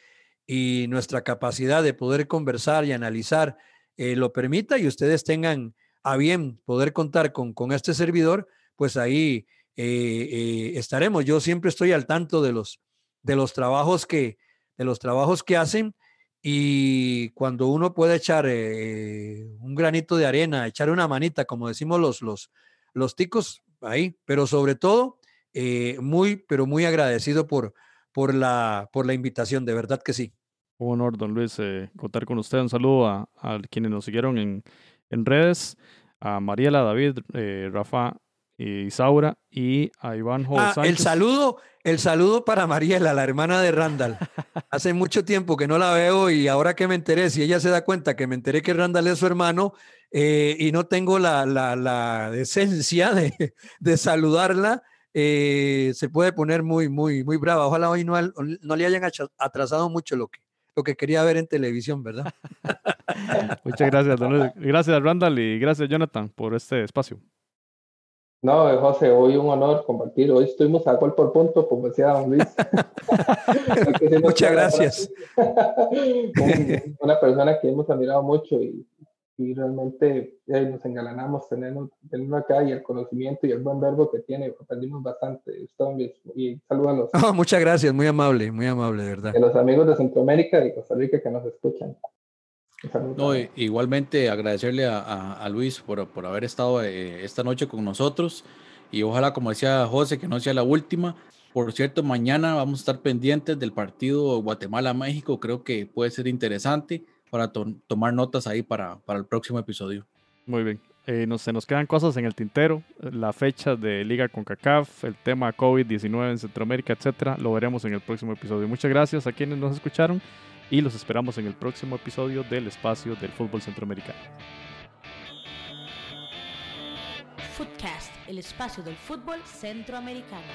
y nuestra capacidad de poder conversar y analizar eh, lo permita y ustedes tengan a bien poder contar con, con este servidor, pues ahí eh, estaremos. Yo siempre estoy al tanto de los, de los trabajos que, de los trabajos que hacen y cuando uno puede echar eh, un granito de arena, echar una manita, como decimos los, los, los ticos, ahí, pero sobre todo, eh, muy, pero muy agradecido por, por, la, por la invitación, de verdad que sí. Un honor, don Luis, eh, contar con usted. Un saludo a, quienes nos siguieron en, en redes, a Mariela, David, Rafa Isaura y a Iván ah, El saludo, el saludo para Mariela, la hermana de Randall. Hace mucho tiempo que no la veo y ahora que me enteré, si ella se da cuenta que me enteré que Randall es su hermano eh, y no tengo la, la, la decencia de, de saludarla, eh, se puede poner muy, muy, muy brava. Ojalá hoy no, no le hayan atrasado mucho lo que, lo que quería ver en televisión, ¿verdad? Muchas gracias, Gracias, Randall, y gracias, Jonathan, por este espacio. No, José, hoy un honor compartir. Hoy estuvimos a gol por punto, como decía don Luis. Muchas gracias. una persona que hemos admirado mucho y, y realmente eh, nos engalanamos teniendo, acá y el conocimiento y el buen verbo que tiene. Aprendimos bastante. Y saludos muchas gracias, muy amable, muy amable, de verdad. De los amigos de Centroamérica y Costa Rica que nos escuchan. No, igualmente agradecerle a, a, Luis por, por, haber estado eh, esta noche con nosotros y ojalá, como decía José, que no sea la última. Por cierto, mañana vamos a estar pendientes del partido Guatemala-México. Creo que puede ser interesante para tomar notas ahí para, para el próximo episodio. Muy bien. Eh, nos, se nos quedan cosas en el tintero, la fecha de Liga con CACAF, el tema COVID-19 en Centroamérica, etcétera. Lo veremos en el próximo episodio. Muchas gracias a quienes nos escucharon y los esperamos en el próximo episodio del espacio del fútbol centroamericano. Footcast, el espacio del fútbol centroamericano.